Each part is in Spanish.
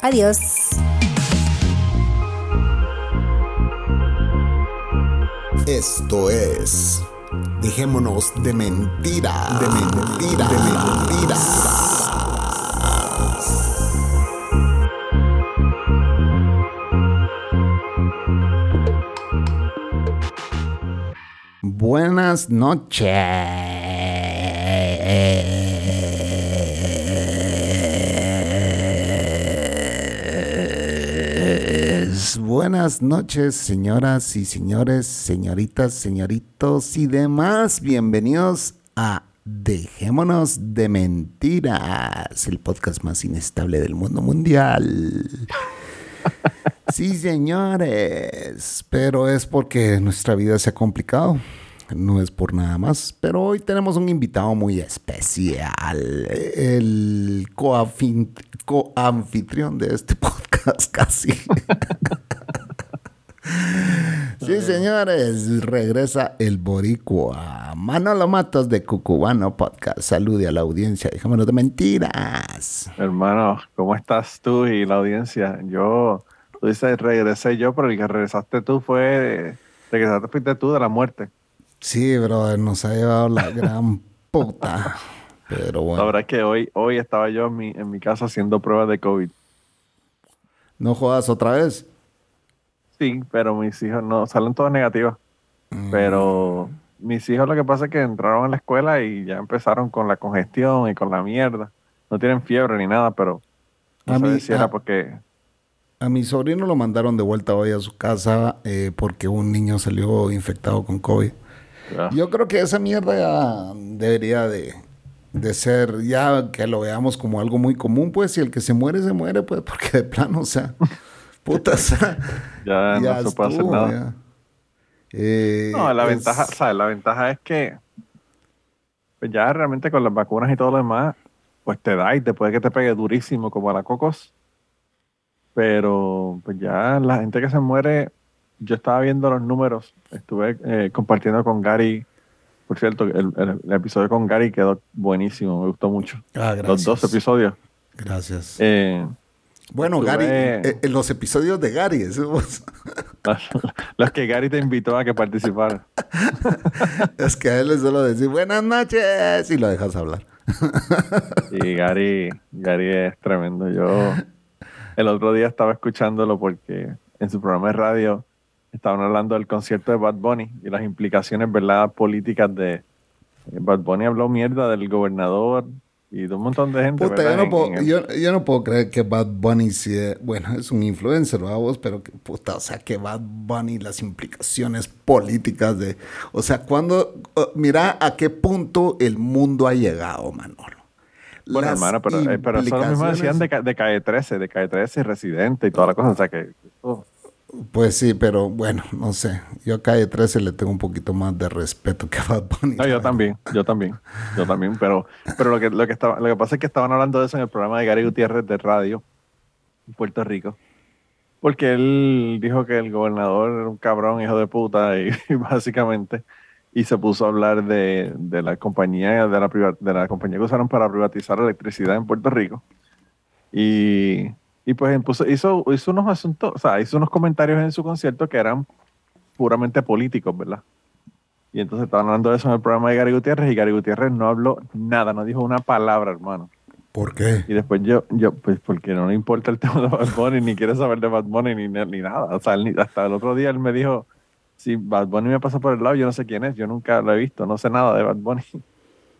Adiós. Esto es. Dejémonos de mentira. De mentira. De mentira. Buenas noches. Buenas noches, señoras y señores, señoritas, señoritos y demás. Bienvenidos a Dejémonos de Mentiras, el podcast más inestable del mundo mundial. Sí, señores, pero es porque nuestra vida se ha complicado. No es por nada más, pero hoy tenemos un invitado muy especial, el coanfitrión de este podcast casi. Sí, señores, regresa el boricua Manolo Matos de Cucubano Podcast. Salude a la audiencia, dejémonos de mentiras. Hermano, ¿cómo estás tú y la audiencia? Yo, tú dices, regresé yo, pero el que regresaste tú fue, regresaste fuiste tú de la muerte. Sí, brother, nos ha llevado la gran puta. Pero bueno. La verdad es que hoy, hoy estaba yo en mi, en mi casa haciendo pruebas de COVID. ¿No jodas otra vez? Sí, pero mis hijos no, salen todas negativas. Mm. Pero mis hijos lo que pasa es que entraron a la escuela y ya empezaron con la congestión y con la mierda. No tienen fiebre ni nada, pero no A mí- si era porque... A mi sobrino lo mandaron de vuelta hoy a su casa eh, porque un niño salió infectado con COVID. Ah, Yo creo que esa mierda ya debería de, de ser, ya que lo veamos como algo muy común, pues, si el que se muere, se muere, pues, porque de plano, o sea, puta, o sea, ya, ya no se puede hacer nada. ya. Eh, No, la es- ventaja, ¿sabes? La ventaja es que pues ya realmente con las vacunas y todo lo demás, pues te da y te puede que te pegue durísimo como a la cocos. Pero pues ya la gente que se muere, yo estaba viendo los números, estuve eh, compartiendo con Gary, por cierto, el, el- el episodio con Gary quedó buenísimo, me gustó mucho. Ah, Los dos episodios. Gracias. Eh, bueno, estuve- Gary, eh, eh, los episodios de Gary, eso- los que Gary te invitó a que participara. es que a él le suelo decir buenas noches y lo dejas hablar. Y Gary, Gary es tremendo. Yo el otro día estaba escuchándolo porque en su programa de radio estaban hablando del concierto de Bad Bunny y las implicaciones ¿verdad? políticas de eh, Bad Bunny habló mierda del gobernador y de un montón de gente. Puta, yo no, puedo, el- yo, yo no puedo creer que Bad Bunny sea, bueno, es un influencer, ¿verdad vos? Pero que puta, o sea, que Bad Bunny, las implicaciones políticas de, o sea, cuando, oh, mira a qué punto el mundo ha llegado, Manolo. Bueno, Las hermano, pero, eh, pero eso lo mismo decían de, implicaciones- de Calle 13, de Calle 13 y Residente y toda la cosa. O sea que oh, Pues sí, pero bueno, no sé. Yo a Calle 13 le tengo un poquito más de respeto que a Bad Bunny. No, yo también, yo también, yo también, pero, pero lo que, lo que estaba, lo que pasa es que estaban hablando de eso en el programa de Gary Gutiérrez de radio en Puerto Rico. Porque él dijo que el gobernador era un cabrón, hijo de puta, y, y básicamente, y se puso a hablar de, de la compañía, de la priva- de la compañía que usaron para privatizar la electricidad en Puerto Rico. Y, y pues impuso- hizo, hizo unos asuntos, o sea, hizo unos comentarios en su concierto que eran puramente políticos, ¿verdad? Y entonces estaban hablando de eso en el programa de Gary Gutiérrez y Gary Gutiérrez no habló nada, no dijo una palabra, hermano. ¿Por qué? Y después yo, yo pues porque no le importa el tema de Bad Bunny, ni quiere saber de Bad Bunny, ni, ni nada. O sea, él hasta el otro día él me dijo, si Bad Bunny me pasa por el lado, yo no sé quién es, yo nunca lo he visto, no sé nada de Bad Bunny.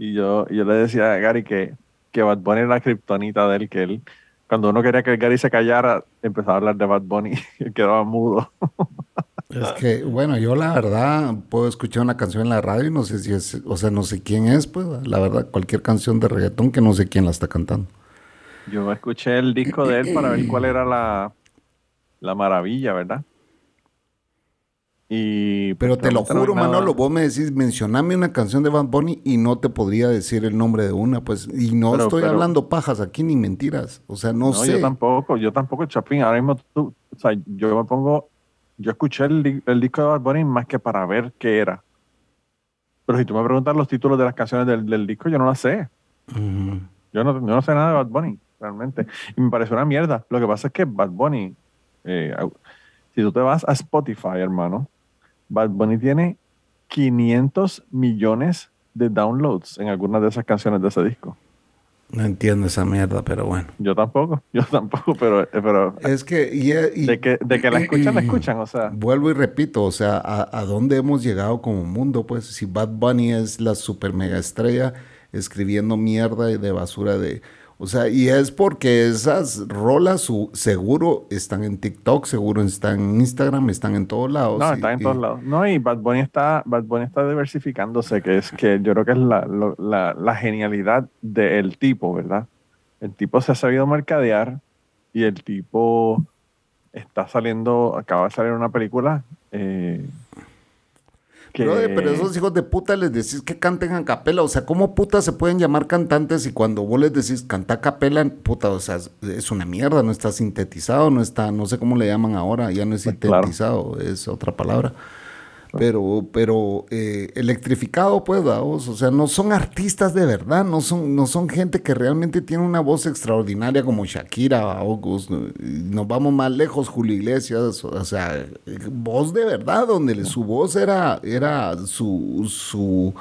Y yo, yo le decía a Gary que, que Bad Bunny era la kriptonita de él, que él, cuando uno quería que Gary se callara, empezaba a hablar de Bad Bunny y quedaba mudo. Es que, bueno, yo la verdad puedo escuchar una canción en la radio y no sé si es, o sea, no sé quién es, pues, la verdad, cualquier canción de reggaetón que no sé quién la está cantando. Yo escuché el disco de él para ver cuál era la, la maravilla, ¿verdad? Y Pero pues, te lo juro, nada. Manolo, vos me decís, mencioname una canción de Bad Bunny y no te podría decir el nombre de una, pues, y no Pero- estoy pero- hablando pajas aquí ni mentiras, o sea, no, No, sé. yo tampoco, yo tampoco, Chapín. Ahora mismo tú, o sea, yo me pongo, yo escuché el, di- el disco de Bad Bunny más que para ver qué era. Pero si tú me preguntas los títulos de las canciones del, del disco, yo no las sé. Yo no, yo no sé nada de Bad Bunny, realmente. Y me pareció una mierda. Lo que pasa es que Bad Bunny, eh, si tú te vas a Spotify, hermano, Bad Bunny tiene 500 millones de downloads en algunas de esas canciones de ese disco. No entiendo esa mierda, pero bueno. Yo tampoco, yo tampoco, pero, eh, pero Es que, y, y- de que, de que la escuchan, la escuchan, o sea. Vuelvo y repito, o sea, a, a dónde hemos llegado como mundo, pues si Bad Bunny es la super mega estrella escribiendo mierda y de basura de... O sea, y es porque esas rolas su- seguro están en TikTok, seguro están en Instagram, están en todos lados. No, y- está en y- todos lados. No, y Bad Bunny está, Bad Bunny está diversificándose, que es que yo creo que es la, lo- la, la genialidad del tipo, ¿verdad? El tipo se ha sabido mercadear y el tipo está saliendo, acaba de salir una película eh, que pero esos hijos de puta les decís que canten a capela. O sea, ¿cómo puta se pueden llamar cantantes y cuando vos les decís canta a capela, puta, o sea, es- una mierda, no está sintetizado, no está, no sé cómo le llaman ahora, ya no es claro. sintetizado, es otra palabra. Pero, pero eh, electrificado, pues, vamos, o sea, no son artistas de verdad, no son, no son gente que realmente tiene una voz extraordinaria como Shakira, August, nos vamos más lejos, Julio Iglesias, o sea, voz de verdad, donde su voz era, era su, su,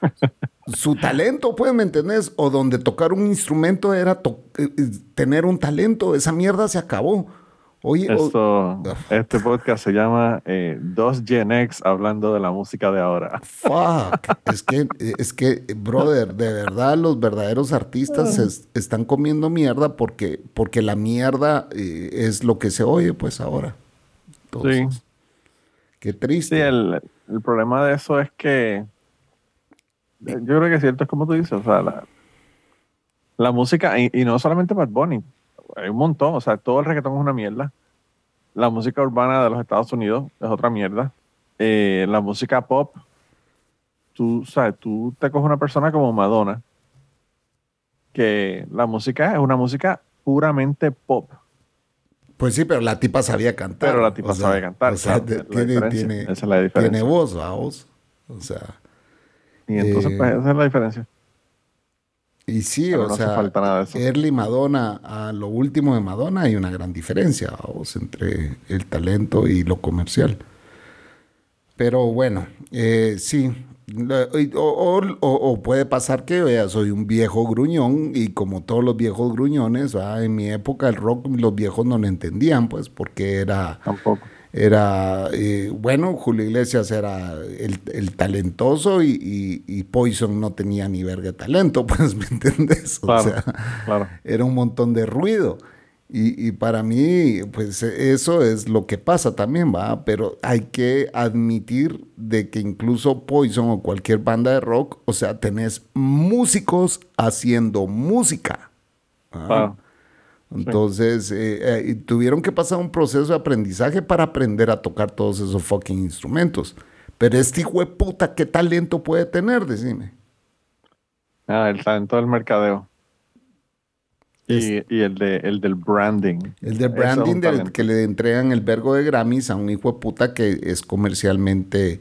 su talento, pues, ¿me entendés? O donde tocar un instrumento era to- eh, tener un talento, esa mierda se acabó. Oye, esto, este podcast se llama eh, Dos Gen X hablando de la música de ahora. Fuck. Es que, es que, brother, de verdad los verdaderos artistas se es- están comiendo mierda porque, porque la mierda eh, es lo que se oye, pues ahora. Entonces, Sí. Qué triste. Sí, el, el problema de eso es que yo creo que es cierto, es como tú dices, o sea, la, la música, y, y no solamente Bad Bunny, hay un montón, o sea, todo el reggaetón es una mierda. La música urbana de los Estados Unidos es otra mierda. Eh, la música pop, tú sabes, tú te coges una persona como Madonna, que la música es una música puramente pop. Pues sí, pero la tipa sabía cantar. Pero la tipa o sea, sabe cantar, O sea, tiene, tiene, esa es la diferencia. tiene voz, vamos. O sea, Y entonces, Eh, pues, esa es la diferencia. Y sí, Pero o no hace sea, falta nada de eso. Early Madonna a lo último de Madonna hay una gran diferencia, vamos, entre el talento y lo comercial. Pero bueno, eh, sí. O, o- puede pasar que soy un viejo gruñón y como todos los viejos gruñones, ¿va? en mi época el rock los viejos no lo entendían, pues porque era Tampoco. Era, eh, bueno, Julio Iglesias era el, el talentoso y, y- y Poison no tenía ni verga talento, pues, ¿me entiendes? O Claro, sea, claro. era un montón de ruido. Y, y para mí, pues eso es lo que pasa también, ¿va? Pero hay que admitir de que incluso Poison o cualquier banda de rock, o sea, tenés músicos haciendo música. ¿va? Entonces, eh, eh, tuvieron que pasar un proceso de aprendizaje para aprender a tocar todos esos fucking instrumentos. Pero este hijo de puta, ¿qué talento puede tener? Decime. Ah, el talento del mercadeo. Y, y el, de, el del branding. El de Eso es branding del- que le entregan el vergo de Grammys a un hijo de puta que es comercialmente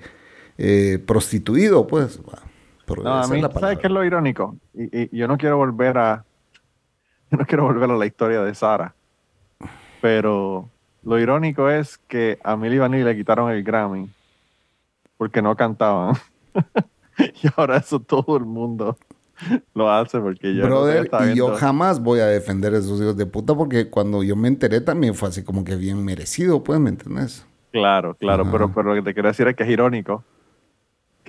eh, prostituido, pues. pero No, a mí, ¿sabes qué es lo irónico? Y, y yo no quiero volver a. Yo no quiero volver a la historia de Sara. Pero lo irónico es que a Milli Vanilli le quitaron el Grammy porque no cantaban. y ahora eso todo el mundo lo hace porque yo. Brother, estaba y yo jamás voy a defender a esos hijos de puta porque cuando yo me enteré también fue así como que bien merecido, pues, ¿me entiendes? Claro, claro, Ajá. pero, pero lo que te quiero decir es que es irónico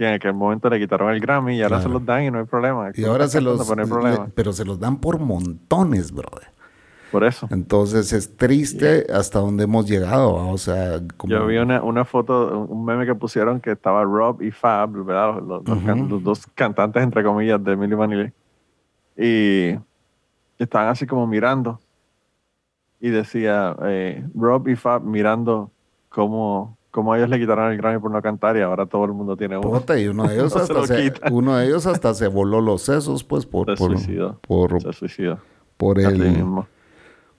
que en aquel momento le quitaron el Grammy y ahora Claro. se los dan y no hay problema. Y ahora se los... Problema. le- pero se los dan por montones, brother. Por eso. Entonces es triste hasta donde hemos llegado. O sea, como... Yo vi una, una foto, un meme que pusieron que estaba Rob y Fab, ¿verdad? Los, los Ujú. can- los dos cantantes, entre comillas, de Milli Vanilli. Y estaban así como mirando y decía eh, Rob y Fab mirando cómo, cómo ellos le quitaron el Grammy por no cantar y ahora todo el mundo tiene uno. Puta, y uno de ellos, No hasta se, uno de ellos hasta se voló los sesos, pues, por, Se por, suicidó. por, Se suicidó. por Así el, mismo.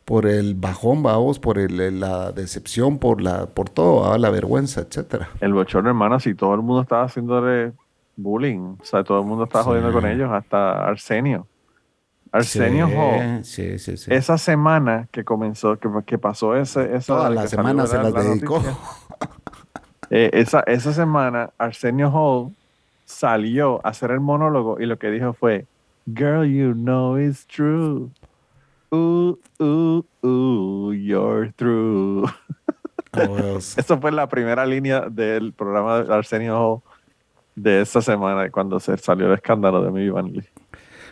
por el bajón, vamos, por el, la decepción, por la, por todo, ¿va? la vergüenza, etcétera. El bochorno, hermano, si todo el mundo estaba haciéndole bullying, o sea, todo el mundo estaba Sí. jodiendo con ellos, hasta Arsenio. Arsenio sí, Hall. Sí, sí, sí. Esa semana que comenzó, que, que pasó ese, esa. Toda que la salió, semana se las la dedicó. noticia, eh, esa, esa semana, Arsenio Hall salió a hacer el monólogo y lo que dijo fue: Girl, you know it's true. Ooh, ooh, ooh, you're through. Oh. Esa fue la primera línea del programa de Arsenio Hall de esa semana, cuando se salió el escándalo de mi Lee.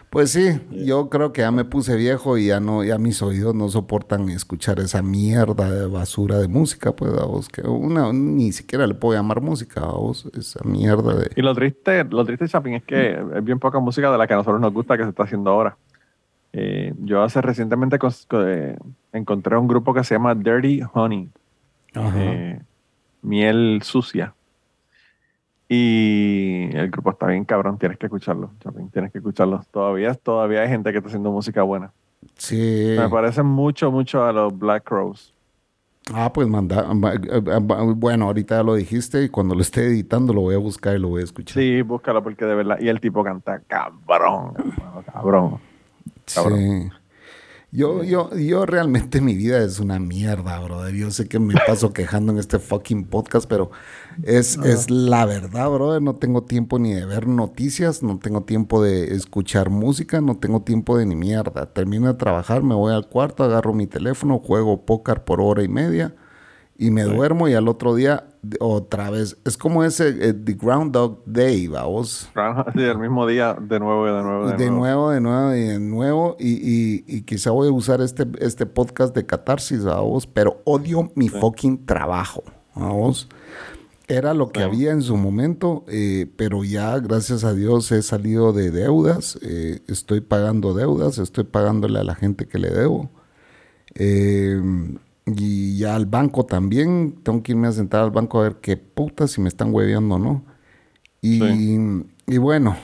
Pues sí, yo creo que ya me puse viejo y ya no, ya mis oídos no soportan escuchar esa mierda de basura de música, pues a vos, que una ni siquiera le puedo llamar música a vos, esa mierda de Y lo triste, lo triste, Chapin, es que es bien poca música de la que a nosotros nos gusta que se está haciendo ahora. Eh, yo hace recientemente eh, encontré un grupo que se llama Dirty Honey, eh, miel sucia. Y el grupo está bien cabrón, tienes que escucharlo, Chapin, tienes que escucharlo. Todavía, todavía hay gente que está haciendo música buena. Sí. Me parecen mucho, mucho a los Black Crows. Ah, pues manda, ma- eh, eh, bueno, ahorita lo dijiste y cuando lo esté editando lo voy a buscar y lo voy a escuchar. Sí, búscalo porque de verdad. Y el tipo canta cabrón, cabrón. cabrón. Sí. Yo, yo, yo realmente mi vida es una mierda, brother. Yo sé que me paso quejando en este fucking podcast, pero es, es la verdad, brother. No tengo tiempo ni de ver noticias, no tengo tiempo de escuchar música, no tengo tiempo de ni mierda. Termino de trabajar, me voy al cuarto, agarro mi teléfono, juego póker por hora y media y me duermo y al otro día otra vez. Es como ese eh, The Groundhog Day, vamos. Sí, el mismo día, de nuevo y de nuevo. De, De, nuevo. nuevo, de nuevo y de nuevo. Y, y- y quizá voy a usar este, este podcast de catarsis a vos, pero odio mi fucking trabajo a vos. Era lo que Sí. había en su momento, eh, pero ya, gracias a Dios, he salido de deudas. eh, estoy pagando deudas, estoy pagándole a la gente que le debo. Eh, y ya al banco también. Tengo que irme a sentar al banco a ver qué puta si me están hueveando o no. Y, Sí. y bueno,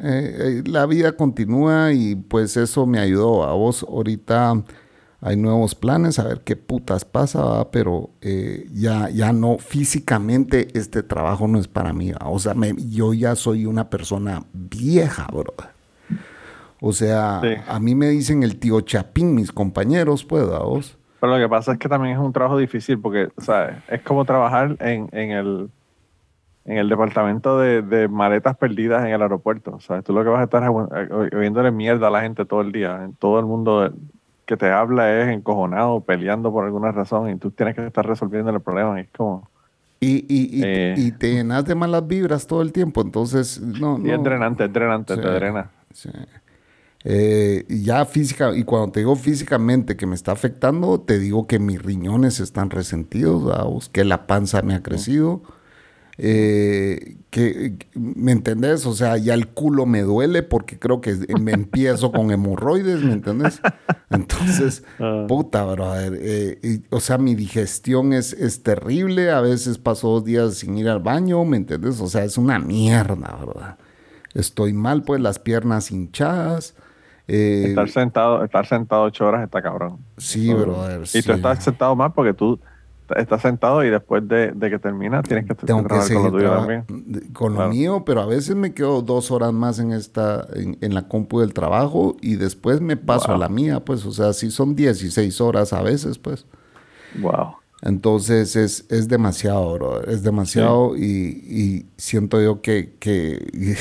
eh, eh, la vida continúa y pues eso me ayudó. A vos ahorita hay nuevos planes, a ver qué putas pasa, pero eh, ya, ya no, físicamente este trabajo no es para mí. O sea, me- yo ya soy una persona vieja, bro. O sea, Sí. a mí me dicen el tío Chapín, mis compañeros, pues, ¿a vos? Pero lo que pasa es que también es un trabajo difícil porque, ¿sabes? Es como trabajar en, en el en el departamento de, de maletas perdidas en el aeropuerto. ¿sabes? Tú lo que vas a estar es oy- oyéndole mierda a la gente todo el día. Todo el mundo que te habla es encojonado, peleando por alguna razón y tú tienes que estar resolviendo el problema. Y es como... Y, y, y, Eh. y te llenas de malas vibras todo el tiempo, entonces, no, Y es no. drenante, es drenante, Sí. te drena. Sí. Eh, y ya física, y cuando te digo físicamente que me está afectando, te digo que mis riñones están resentidos, que la panza me ha crecido, eh, que, ¿me entendés? O sea, ya el culo me duele porque creo que me empiezo con hemorroides, ¿me entendés? Entonces, Ah. puta, brother, eh, y- o sea, mi digestión es, es terrible, a veces paso dos días sin ir al baño, ¿me entendés? O sea, es una mierda, ¿verdad? Estoy mal, pues las piernas hinchadas. Eh, Estar sentado, estar sentado ocho horas está cabrón. sí, brother. Y sí. tú estás sentado más porque tú estás sentado y después de, de que terminas tienes que Tengo que trabajar con lo tuyo también. con lo Claro. mío, pero a veces me quedo dos horas más en esta, en, en la compu del trabajo y después me paso Wow. a la mía, pues, o sea, sí son 16 horas a veces, pues. Wow. Entonces es, es demasiado, bro. Es demasiado y, y siento yo que, que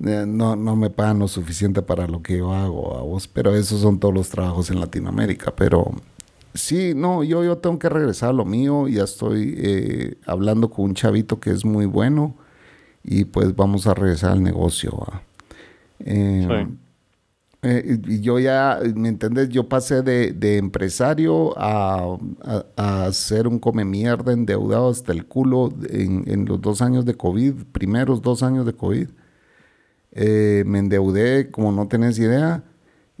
no, no me pagan lo suficiente para lo que yo hago a vos. Pero esos son todos los trabajos en Latinoamérica. Pero sí, no, yo, yo tengo que regresar a lo mío. Ya estoy eh, hablando con un chavito que es muy bueno y pues vamos a regresar al negocio. ¿va? Eh, Sí. eh, yo ya, ¿me entendés? Yo pasé de, de empresario a, a, a ser un come mierda endeudado hasta el culo en, en los dos años de COVID, primeros dos años de COVID. Eh, me endeudé como no tenés idea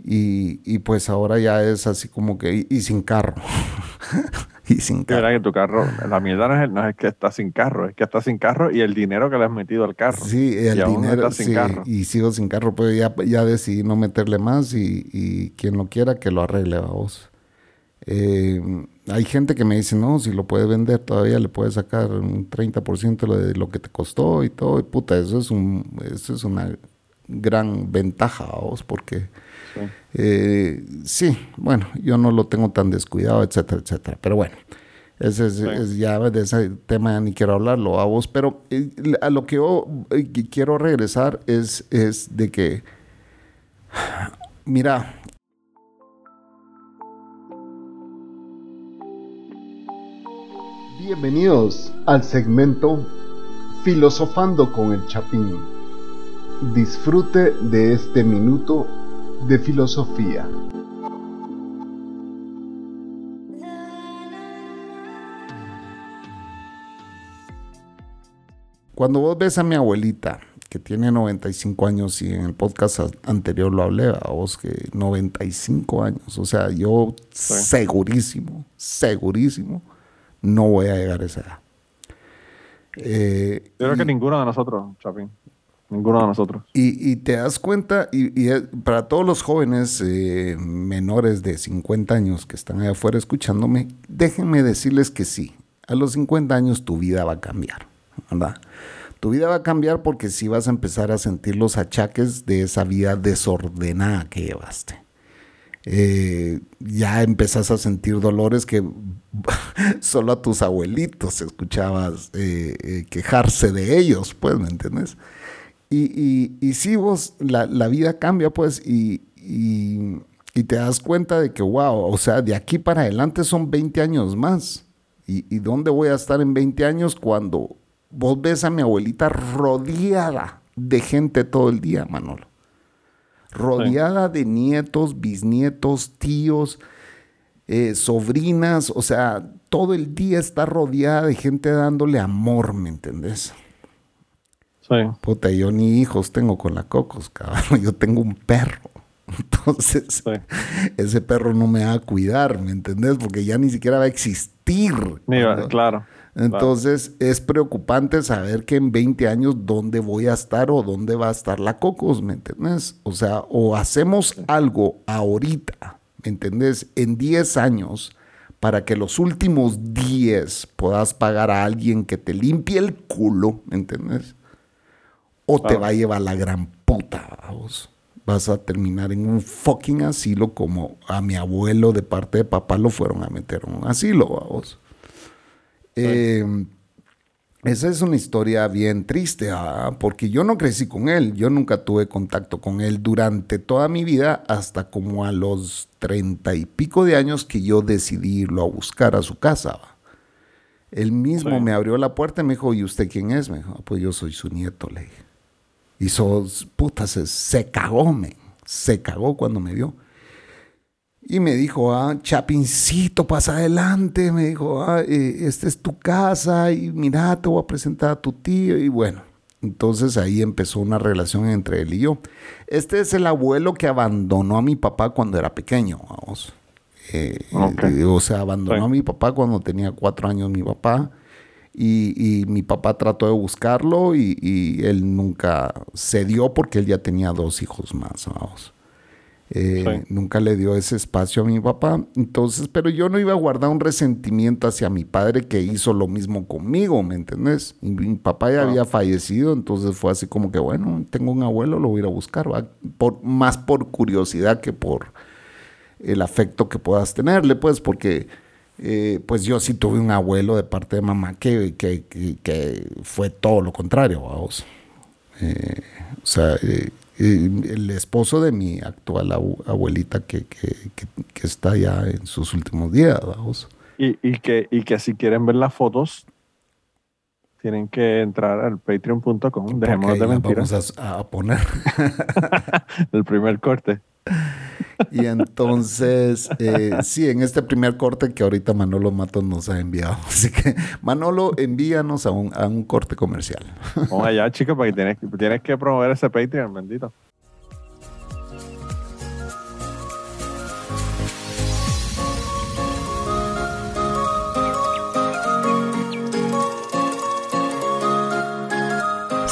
Y, y pues ahora ya es así como que, y, sin carro. y sin carro. que tu carro, la mierda no es, no es, que está sin carro, es que está sin carro y el dinero que le has metido al carro. Sí, el dinero, sí, y sigo sin carro, pues ya, ya decidí no meterle más y, y quien lo quiera que lo arregle, vos. Eh, hay gente que me dice, no, si lo puedes vender todavía le puedes sacar un 30% de lo que te costó y todo. Y puta, eso es, un, eso es una gran ventaja a vos porque sí. Eh, sí. bueno, yo no lo tengo tan descuidado, etcétera, etcétera. Pero bueno, ese es, ya de ese tema ni quiero hablarlo a vos. Pero eh, a lo que yo quiero regresar es, es de que, mira, Bienvenidos al segmento Filosofando con el Chapín. Disfrute de este minuto de filosofía. Cuando vos ves a mi abuelita, que tiene 95 años y en el podcast anterior lo hablé, a vos que 95 años, o sea, yo segurísimo, segurísimo no voy a llegar a esa edad. Eh, Yo creo que ninguno de nosotros, Chapín. Ninguno de nosotros. Y, te das cuenta, y, para todos los jóvenes eh, menores de 50 años que están allá afuera escuchándome, déjenme decirles que sí, a los 50 años tu vida va a cambiar, ¿verdad? Tu vida va a cambiar porque sí vas a empezar a sentir los achaques de esa vida desordenada que llevaste. Eh, ya empezás a sentir dolores que solo a tus abuelitos escuchabas eh, eh, quejarse de ellos, pues, ¿me entiendes? Y, y, sí, vos, la, vida cambia, pues, y, y, te das cuenta de que, wow, o sea, de aquí para adelante son 20 años más. ¿Y, dónde voy a estar en 20 años cuando vos ves a mi abuelita rodeada de gente todo el día, Manolo? Rodeada de nietos, bisnietos, tíos, eh, sobrinas, o sea, todo el día está rodeada de gente dándole amor, ¿me entendés? Sí. Puta, yo ni hijos tengo con la Cocos, cabrón, yo tengo un perro. Entonces, ese perro no me va a cuidar, ¿me entendés? Porque ya ni siquiera va a existir. claro. Entonces es preocupante saber que en 20 años dónde voy a estar o dónde va a estar la Cocos, ¿me entiendes? O sea, o hacemos algo ahorita, ¿me entiendes? En 10 años para que los últimos 10 puedas pagar a alguien que te limpie el culo, ¿me entiendes? O te va a llevar la gran puta, vamos. Vas a terminar en un fucking asilo como a mi abuelo de parte de papá lo fueron a meter en un asilo, vamos. Eh, esa es una historia bien triste, ah, porque yo no crecí con él, yo nunca tuve contacto con él durante toda mi vida, hasta como a los treinta y pico de años que yo decidí irlo a buscar a su casa. Él mismo me abrió la puerta y me dijo, ¿y usted quién es? Me dijo, ah, pues yo soy su nieto, le dije. Y sos, puta, se, se cagó, me, se cagó cuando me vio. Y me dijo, ah, Chapincito, pasa adelante. Me dijo, ah, eh, esta es tu casa y mira, te voy a presentar a tu tío. Y bueno, entonces ahí empezó una relación entre él y yo. Este es el abuelo que abandonó a mi papá cuando era pequeño, vamos. Eh, eh, o sea, abandonó a mi papá cuando tenía cuatro años mi papá. Y, mi papá trató de buscarlo y, y, él nunca cedió porque él ya tenía dos hijos más, vamos. Eh, nunca le dio ese espacio a mi papá. Entonces, pero yo no iba a guardar un resentimiento hacia mi padre que hizo lo mismo conmigo, ¿me entendés? mi papá ya había fallecido, entonces fue así como que, bueno, tengo un abuelo, lo voy a ir a buscar, Por, más por curiosidad que por el afecto que puedas tenerle, pues, porque... Eh, pues yo sí tuve un abuelo de parte de mamá que, que, fue todo lo contrario, vamos. Eh, o sea, el esposo de mi actual abuelita que, está ya en sus últimos días, vamos. Y, que, y que si quieren ver las fotos, tienen que entrar al patreon.com, dejémonos de mentiras. Vamos a, poner el primer corte. Y entonces, eh, sí, en este primer corte que ahorita Manolo Matos nos ha enviado. Así que, Manolo, envíanos a un, a un corte comercial. Vamos allá, chicos, porque tienes, tienes que promover ese Patreon, bendito.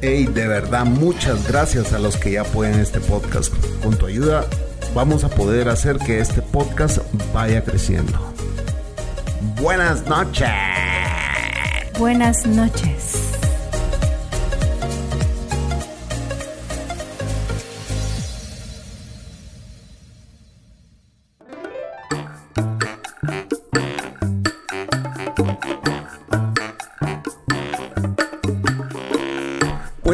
Hey, de verdad, muchas gracias a los que ya apoyan este podcast. Con tu ayuda vamos a poder hacer que este podcast vaya creciendo. Buenas noches. Buenas noches.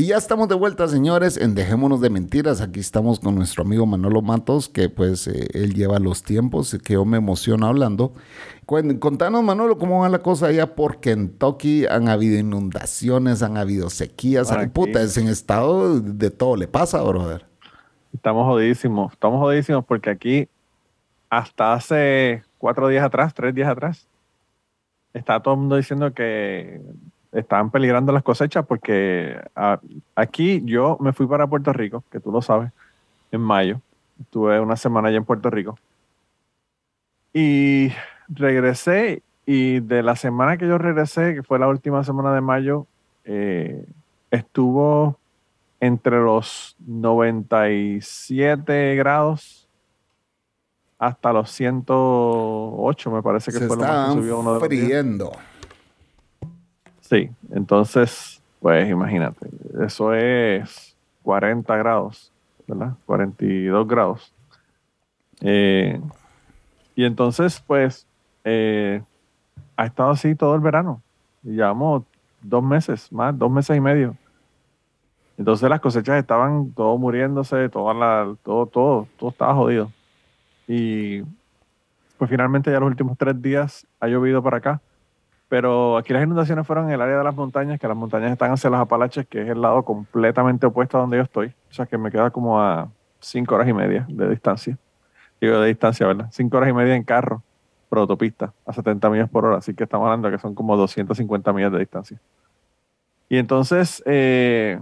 Y ya estamos de vuelta, señores, en Dejémonos de Mentiras. Aquí estamos con nuestro amigo Manolo Matos, que pues eh, él lleva los tiempos, que yo me emociono hablando. Contanos, Manolo, cómo va la cosa allá por Kentucky. Han habido inundaciones, han habido sequías. Puta, es en estado de todo le pasa, brother. Estamos jodidísimos, estamos jodidísimos porque aquí, hasta hace cuatro días atrás, tres días atrás, está todo el mundo diciendo que estaban peligrando las cosechas porque aquí yo me fui para Puerto Rico, que tú lo sabes, en mayo. Estuve una semana allá en Puerto Rico. Y regresé y de la semana que yo regresé, que fue la última semana de mayo, eh, estuvo entre los 97 grados hasta los 108, me parece que fue lo más que subió uno de friendo. Sí, entonces, pues imagínate, eso es 40 grados, ¿verdad? 42 grados. Eh, y entonces, pues, eh, ha estado así todo el verano. Llevamos dos meses, más, dos meses y medio. Entonces las cosechas estaban todo muriéndose, toda la, todo, todo, todo estaba jodido. Y pues finalmente ya los últimos tres días ha llovido para acá. Pero aquí las inundaciones fueron en el área de las montañas, que las montañas están hacia las Apalaches, que es el lado completamente opuesto a donde yo estoy. O sea que me queda como a cinco horas y media de distancia. Digo, de distancia, ¿verdad? Cinco horas y media en carro, por autopista, a 70 millas por hora. Así que estamos hablando de que son como 250 millas de distancia. Y entonces, eh,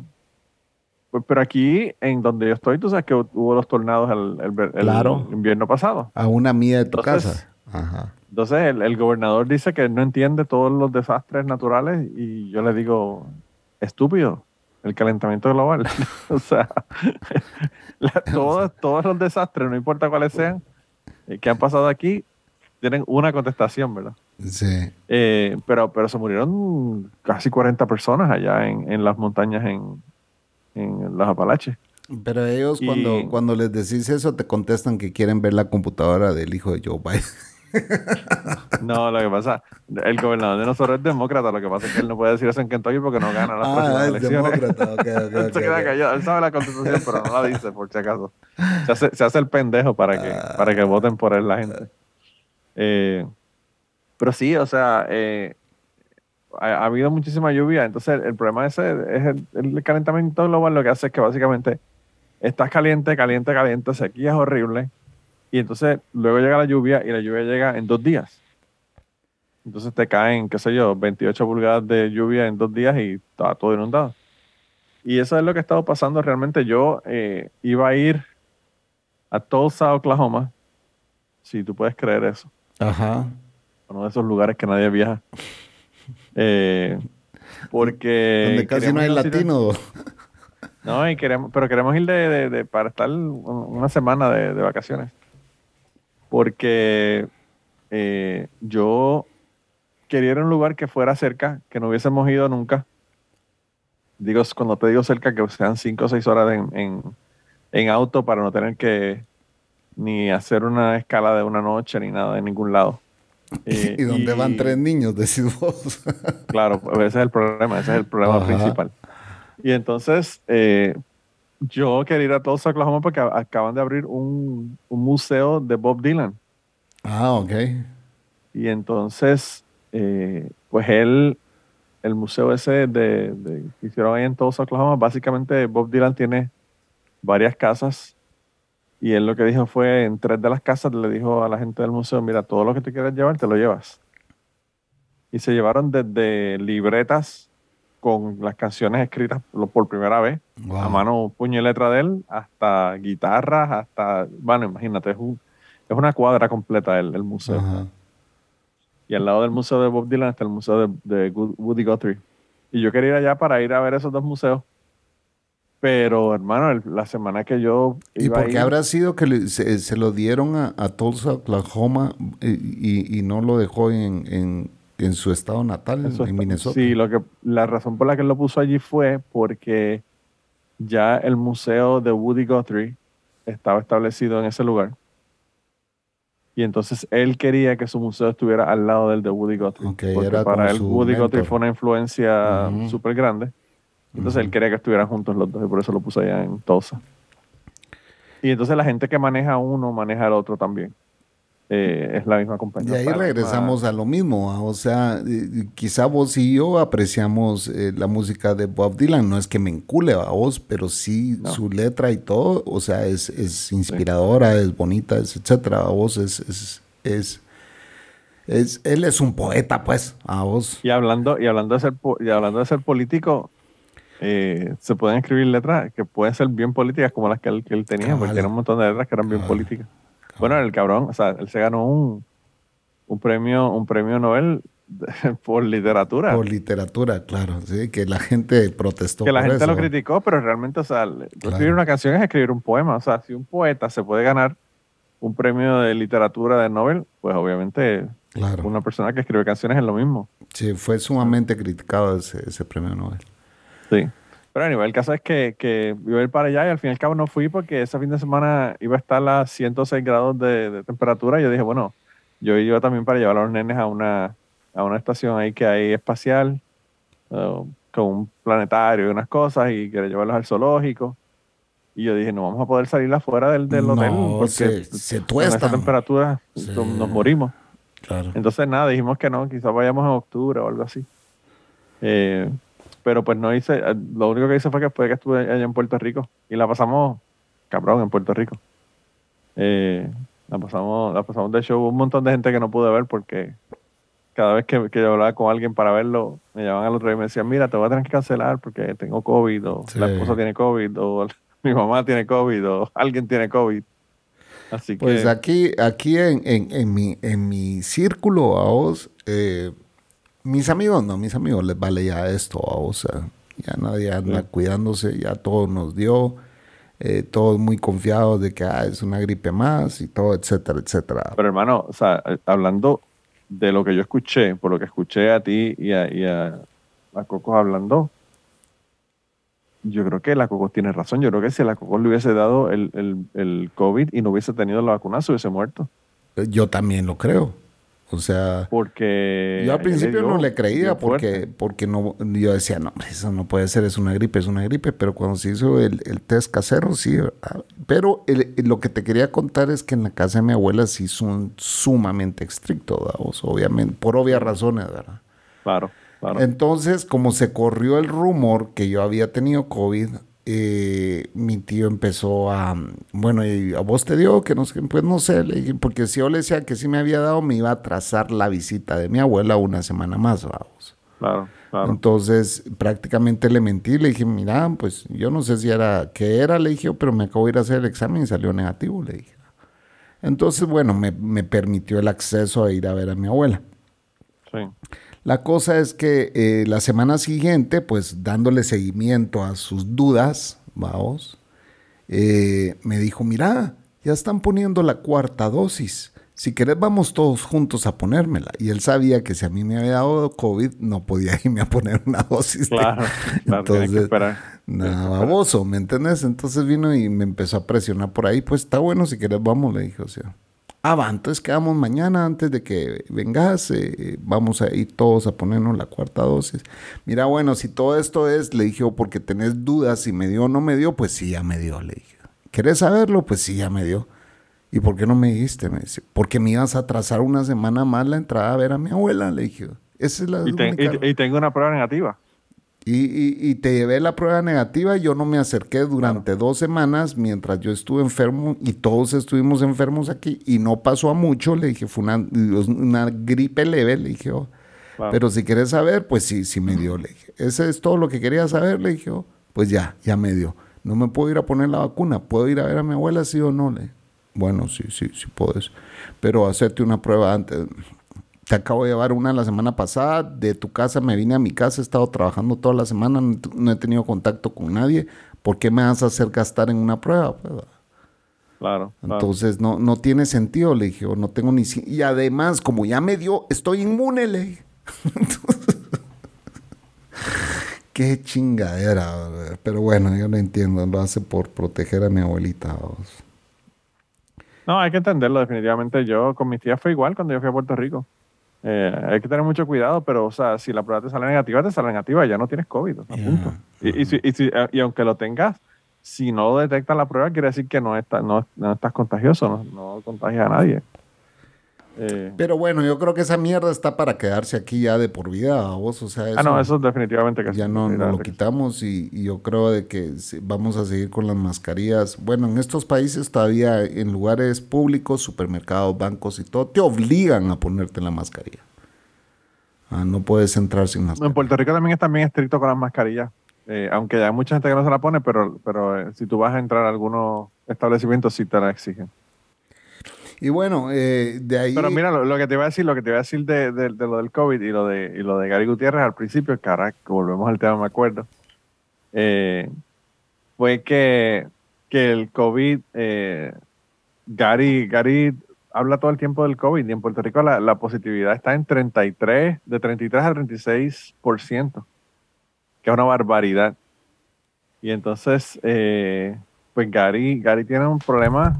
pues, pero aquí, en donde yo estoy, tú sabes que hubo los tornados el, invierno pasado. A una milla de tu casa. Ajá. Entonces el, gobernador dice que no entiende todos los desastres naturales y yo le digo, estúpido, el calentamiento global. o sea, todos, todos los desastres, no importa cuáles sean, eh, que han pasado aquí, tienen una contestación, ¿verdad? Sí. Eh, pero, pero se murieron casi 40 personas allá en, las montañas en, en los Apalaches. Pero ellos cuando, cuando les decís eso te contestan que quieren ver la computadora del hijo de Joe Biden. No, lo que pasa, el gobernador de nosotros es demócrata, lo que pasa es que él no puede decir eso en Kentucky porque no gana las ah, es elecciones. Demócrata. él se queda callado, él sabe la constitución, pero no la dice por si acaso. Se hace, se hace el pendejo para que, ah. para que voten por él la gente. Eh, pero sí, o sea, eh, ha, habido muchísima lluvia, entonces el, problema ese es el, el, calentamiento global, lo que hace es que básicamente estás caliente, caliente, caliente, sequía es horrible y entonces luego llega la lluvia y la lluvia llega en dos días. Entonces te caen, qué sé yo, 28 pulgadas de lluvia en dos días y está todo inundado. Y eso es lo que ha estado pasando realmente. Yo eh, iba a ir a Tulsa, Oklahoma, si tú puedes creer eso. Ajá. Uno de esos lugares que nadie viaja. Eh, porque... Donde casi no hay latino. No, y queremos, pero queremos ir de, para estar una semana de vacaciones porque eh, yo quería ir a un lugar que fuera cerca, que no hubiésemos ido nunca. Digo, cuando te digo cerca, que sean cinco o seis horas en, en auto para no tener que ni hacer una escala de una noche ni nada de ningún lado. ¿Y dónde van tres niños? Decís vos. claro, ese es el problema, ese es el problema principal. Y entonces, eh, yo quería ir a Tulsa, Oklahoma, porque acaban de abrir un, museo de Bob Dylan. Ah, ok. Y entonces, eh, pues él, el museo ese de, que hicieron ahí en Tulsa, Oklahoma, básicamente Bob Dylan tiene varias casas y él lo que dijo fue, en tres de las casas le dijo a la gente del museo, mira, todo lo que te quieras llevar, te lo llevas. Y se llevaron desde libretas con las canciones escritas por primera vez, a mano, puño y letra de él, hasta guitarras, hasta, bueno, imagínate, es, es una cuadra completa el, el museo. Y al lado del museo de Bob Dylan está el museo de, de Woody Guthrie. Y yo quería ir allá para ir a ver esos dos museos pero, hermano, la semana que yo. ¿Y por qué habrá sido que se, lo dieron a, Tulsa, Oklahoma, y, y, no lo dejó en, en, su estado natal, en Minnesota? Sí, lo que, la razón por la que lo puso allí fue porque ya el museo de Woody Guthrie estaba establecido en ese lugar. Y entonces él quería que su museo estuviera al lado del de Woody Guthrie. porque para él Woody Guthrie fue una influencia súper grande. Entonces él quería que estuvieran juntos los dos y por eso lo puso allá en Tosa. Y entonces la gente que maneja uno maneja el otro también. Eh, es la misma compañía. Y ahí regresamos a lo mismo. O sea, quizá vos y yo apreciamos eh, la música de Bob Dylan. No es que me encule a vos, pero sí su letra y todo. O sea, es, es inspiradora, es bonita, es etcétera. A vos es, es, es, es, él es un poeta, pues, a vos. Y hablando, y hablando de ser, y hablando de ser político, eh, se pueden escribir letras que pueden ser bien políticas como las que él, tenía, porque tiene un montón de letras que eran bien políticas. Bueno, el cabrón, o sea, él se ganó un, un premio, un premio Nobel por literatura. Por literatura, claro, sí, que la gente protestó. Que la gente lo criticó, pero realmente, o sea, escribir una canción es escribir un poema. O sea, si un poeta se puede ganar un premio de literatura de Nobel, pues obviamente una persona que escribe canciones es lo mismo. Sí, fue sumamente criticado ese, ese premio Nobel. Sí. Pero a nivel, el caso es que, que iba a ir para allá y al fin y al cabo no fui porque ese fin de semana iba a estar a 106 grados de, temperatura y yo dije, bueno, yo iba también para llevar a los nenes a una, a una estación ahí que hay espacial, uh, con un planetario y unas cosas y quería llevarlos al zoológico. Y yo dije, no vamos a poder salir afuera del, del hotel porque se, se con esa temperatura nos morimos. Claro. Entonces nada, dijimos que no, quizás vayamos en octubre o algo así. Eh, pero pues no hice, eh, lo único que hice fue que, fue que estuve allá en Puerto Rico y la pasamos cabrón en Puerto Rico. Eh, la pasamos, la pasamos de show, un montón de gente que no pude ver porque cada vez que, yo hablaba con alguien para verlo, me llamaban al otro día y me decían, mira, te voy a tener que cancelar porque tengo COVID, o la esposa tiene COVID, o mi mamá tiene COVID, o alguien tiene COVID. Así pues aquí, aquí en, en, en, mi, en mi círculo a vos, eh, mis amigos no, mis amigos les vale ya esto, o sea, ya nadie anda cuidándose, ya todo nos dio, eh, todos muy confiados de que ah, es una gripe más y todo, etcétera, etcétera. Pero hermano, o sea, eh, hablando de lo que yo escuché, por lo que escuché a ti y a, y a, Cocos hablando, yo creo que la Cocos tiene razón. Yo creo que si la Cocos le hubiese dado el, el, el COVID y no hubiese tenido la vacuna, se hubiese muerto. Yo también lo creo. O sea, porque yo al principio no le creía porque, porque no, yo decía, no, eso no puede ser, es una gripe, es una gripe, pero cuando se hizo el, test casero, sí. Pero lo que te quería contar es que en la casa de mi abuela sí son sumamente estrictos, obviamente, por obvias razones, ¿verdad? Claro, claro. Entonces, como se corrió el rumor que yo había tenido COVID, eh, mi tío empezó a, bueno, ¿y a vos te dio que no sé, pues no sé, porque si yo le decía que sí me había dado, me iba a trazar la visita de mi abuela una semana más, vamos. Claro, claro. Entonces, prácticamente le mentí, le dije, mira, pues yo no sé si era, qué era, le dije, pero me acabo de ir a hacer el examen y salió negativo, le dije. Entonces, bueno, me, me permitió el acceso a ir a ver a mi abuela. Sí. La cosa es que eh, la semana siguiente, pues dándole seguimiento a sus dudas, vamos, eh, me dijo, mira, ya están poniendo la cuarta dosis. si querés vamos todos juntos a ponérmela. Y él sabía que si a mí me había dado COVID, no podía irme a poner una dosis. Claro, claro Entonces. Nada, baboso, ¿me entendés? Entonces vino y me empezó a presionar por ahí. Pues está bueno, si querés vamos, le dije, o sea. Ah, entonces quedamos mañana antes de que vengas. eh, vamos a ir todos a ponernos la cuarta dosis. Mira, bueno, si todo esto es, le dije, o porque tenés dudas si me dio o no me dio, pues sí, ya me dio, le dije. ¿Querés saberlo? Pues sí, ya me dio. ¿Y por qué no me dijiste? Me dice, porque me ibas a atrasar una semana más la entrada a ver a mi abuela, le dije. Esa es la Y, te- única- y- y tengo una prueba negativa. Y, y- y te llevé la prueba negativa yo no me acerqué durante dos semanas mientras yo estuve enfermo y todos estuvimos enfermos aquí y no pasó a mucho. Le dije, fue una, una gripe leve, le dije, oh. Claro. pero si quieres saber, pues sí, sí me dio, le dije. Ese es todo lo que quería saber, le dije, oh. pues ya, ya me dio. No me puedo ir a poner la vacuna, ¿puedo ir a ver a mi abuela, sí o no? Le dije, bueno, sí, sí, sí puedes, pero hacerte una prueba antes. Te acabo de llevar una la semana pasada. De tu casa me vine a mi casa. He estado trabajando toda la semana. No, no he tenido contacto con nadie. ¿Por qué me vas a hacer gastar en una prueba? Pues, Claro. claro. entonces no, no tiene sentido. Le dije, o no tengo ni... Y además, como ya me dio, estoy inmune. Le dije. Entonces, Qué chingadera. Pero bueno, yo lo entiendo. Lo hace por proteger a mi abuelita. No, hay que entenderlo definitivamente. Yo con mis tías fue igual cuando yo fui a Puerto Rico. Eh, hay que tener mucho cuidado, pero o sea, si la prueba te sale negativa, te sale negativa, ya no tienes COVID, o sea, Ya. punto. Y, y si- y si- eh, y aunque lo tengas, si no detectas la prueba, quiere decir que no, está, no, no estás contagioso, no, no contagias a nadie. Eh, Pero bueno, yo creo que esa mierda está para quedarse aquí ya de por vida. vos. O sea, ah, no, eso definitivamente que sí, ya no, no lo quitamos y, y yo creo de que vamos a seguir con las mascarillas. Bueno, en estos países todavía en lugares públicos, supermercados, bancos y todo, te obligan a ponerte la mascarilla. Ah, no puedes entrar sin En mascarilla. Puerto Rico también es también estricto con las mascarillas, eh, aunque ya hay mucha gente que no se la pone, pero, pero eh, si tú vas a entrar a algunos establecimientos sí te la exigen. Y bueno, eh, de ahí... Pero mira, lo, que te iba a decir, lo que te iba a decir de, de- lo del COVID y lo de, y lo de Gary Gutiérrez al principio, carajo, volvemos al tema, me acuerdo, eh, fue que, que el COVID, eh, Gary, Gary habla todo el tiempo del COVID y en Puerto Rico la, la positividad está en 33, de 33 a 36%, que es una barbaridad. Y entonces, pues Gary, Gary tiene un problema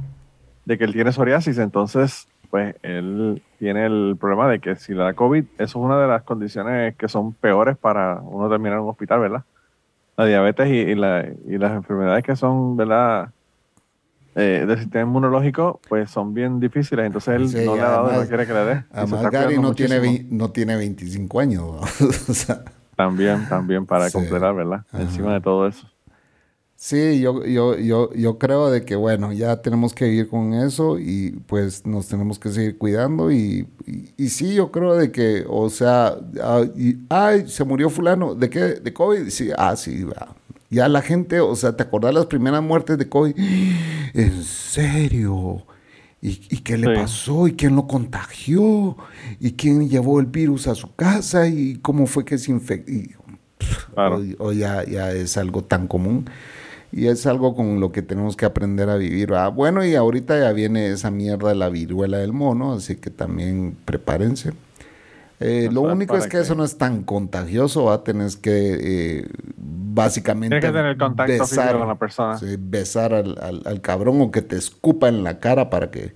de que él tiene psoriasis, entonces, pues él tiene el problema de que si le da COVID, eso es una de las condiciones que son peores para uno terminar en un hospital, ¿verdad? La diabetes y, y la- y las enfermedades que son, ¿verdad? Eh, del sistema inmunológico, pues son bien difíciles, entonces él Sí, no le ha dado, además- no quiere que le dé. Además, Gary no tiene, muchísimo. no tiene 25 años. o sea, También, también para Sí. completar, ¿verdad? Ajá. Encima de todo eso. Sí, yo, yo, yo, yo creo de que, bueno, ya tenemos que vivir con eso y pues nos tenemos que seguir cuidando y, y, y sí, yo creo de que, o sea, ah, ay, se murió fulano, ¿de qué? ¿De COVID? Sí, ah, sí, va. Ya la gente, o sea, ¿te acordás las primeras muertes de COVID? ¿En serio? ¿Y, y qué le Sí. pasó? ¿Y quién lo contagió? ¿Y quién llevó el virus a su casa? ¿Y cómo fue que se infectó? Claro. o, o ya, ya es algo tan común. Y es algo con lo que tenemos que aprender a vivir. ¿verdad? Bueno, y ahorita ya viene esa mierda de la viruela del mono, así que también prepárense. Eh, O lo único es que que- eso no es tan contagioso, va a tener que eh, básicamente que tener contacto físico con la persona. sí, besar al, al- al cabrón o que te escupa en la cara para que,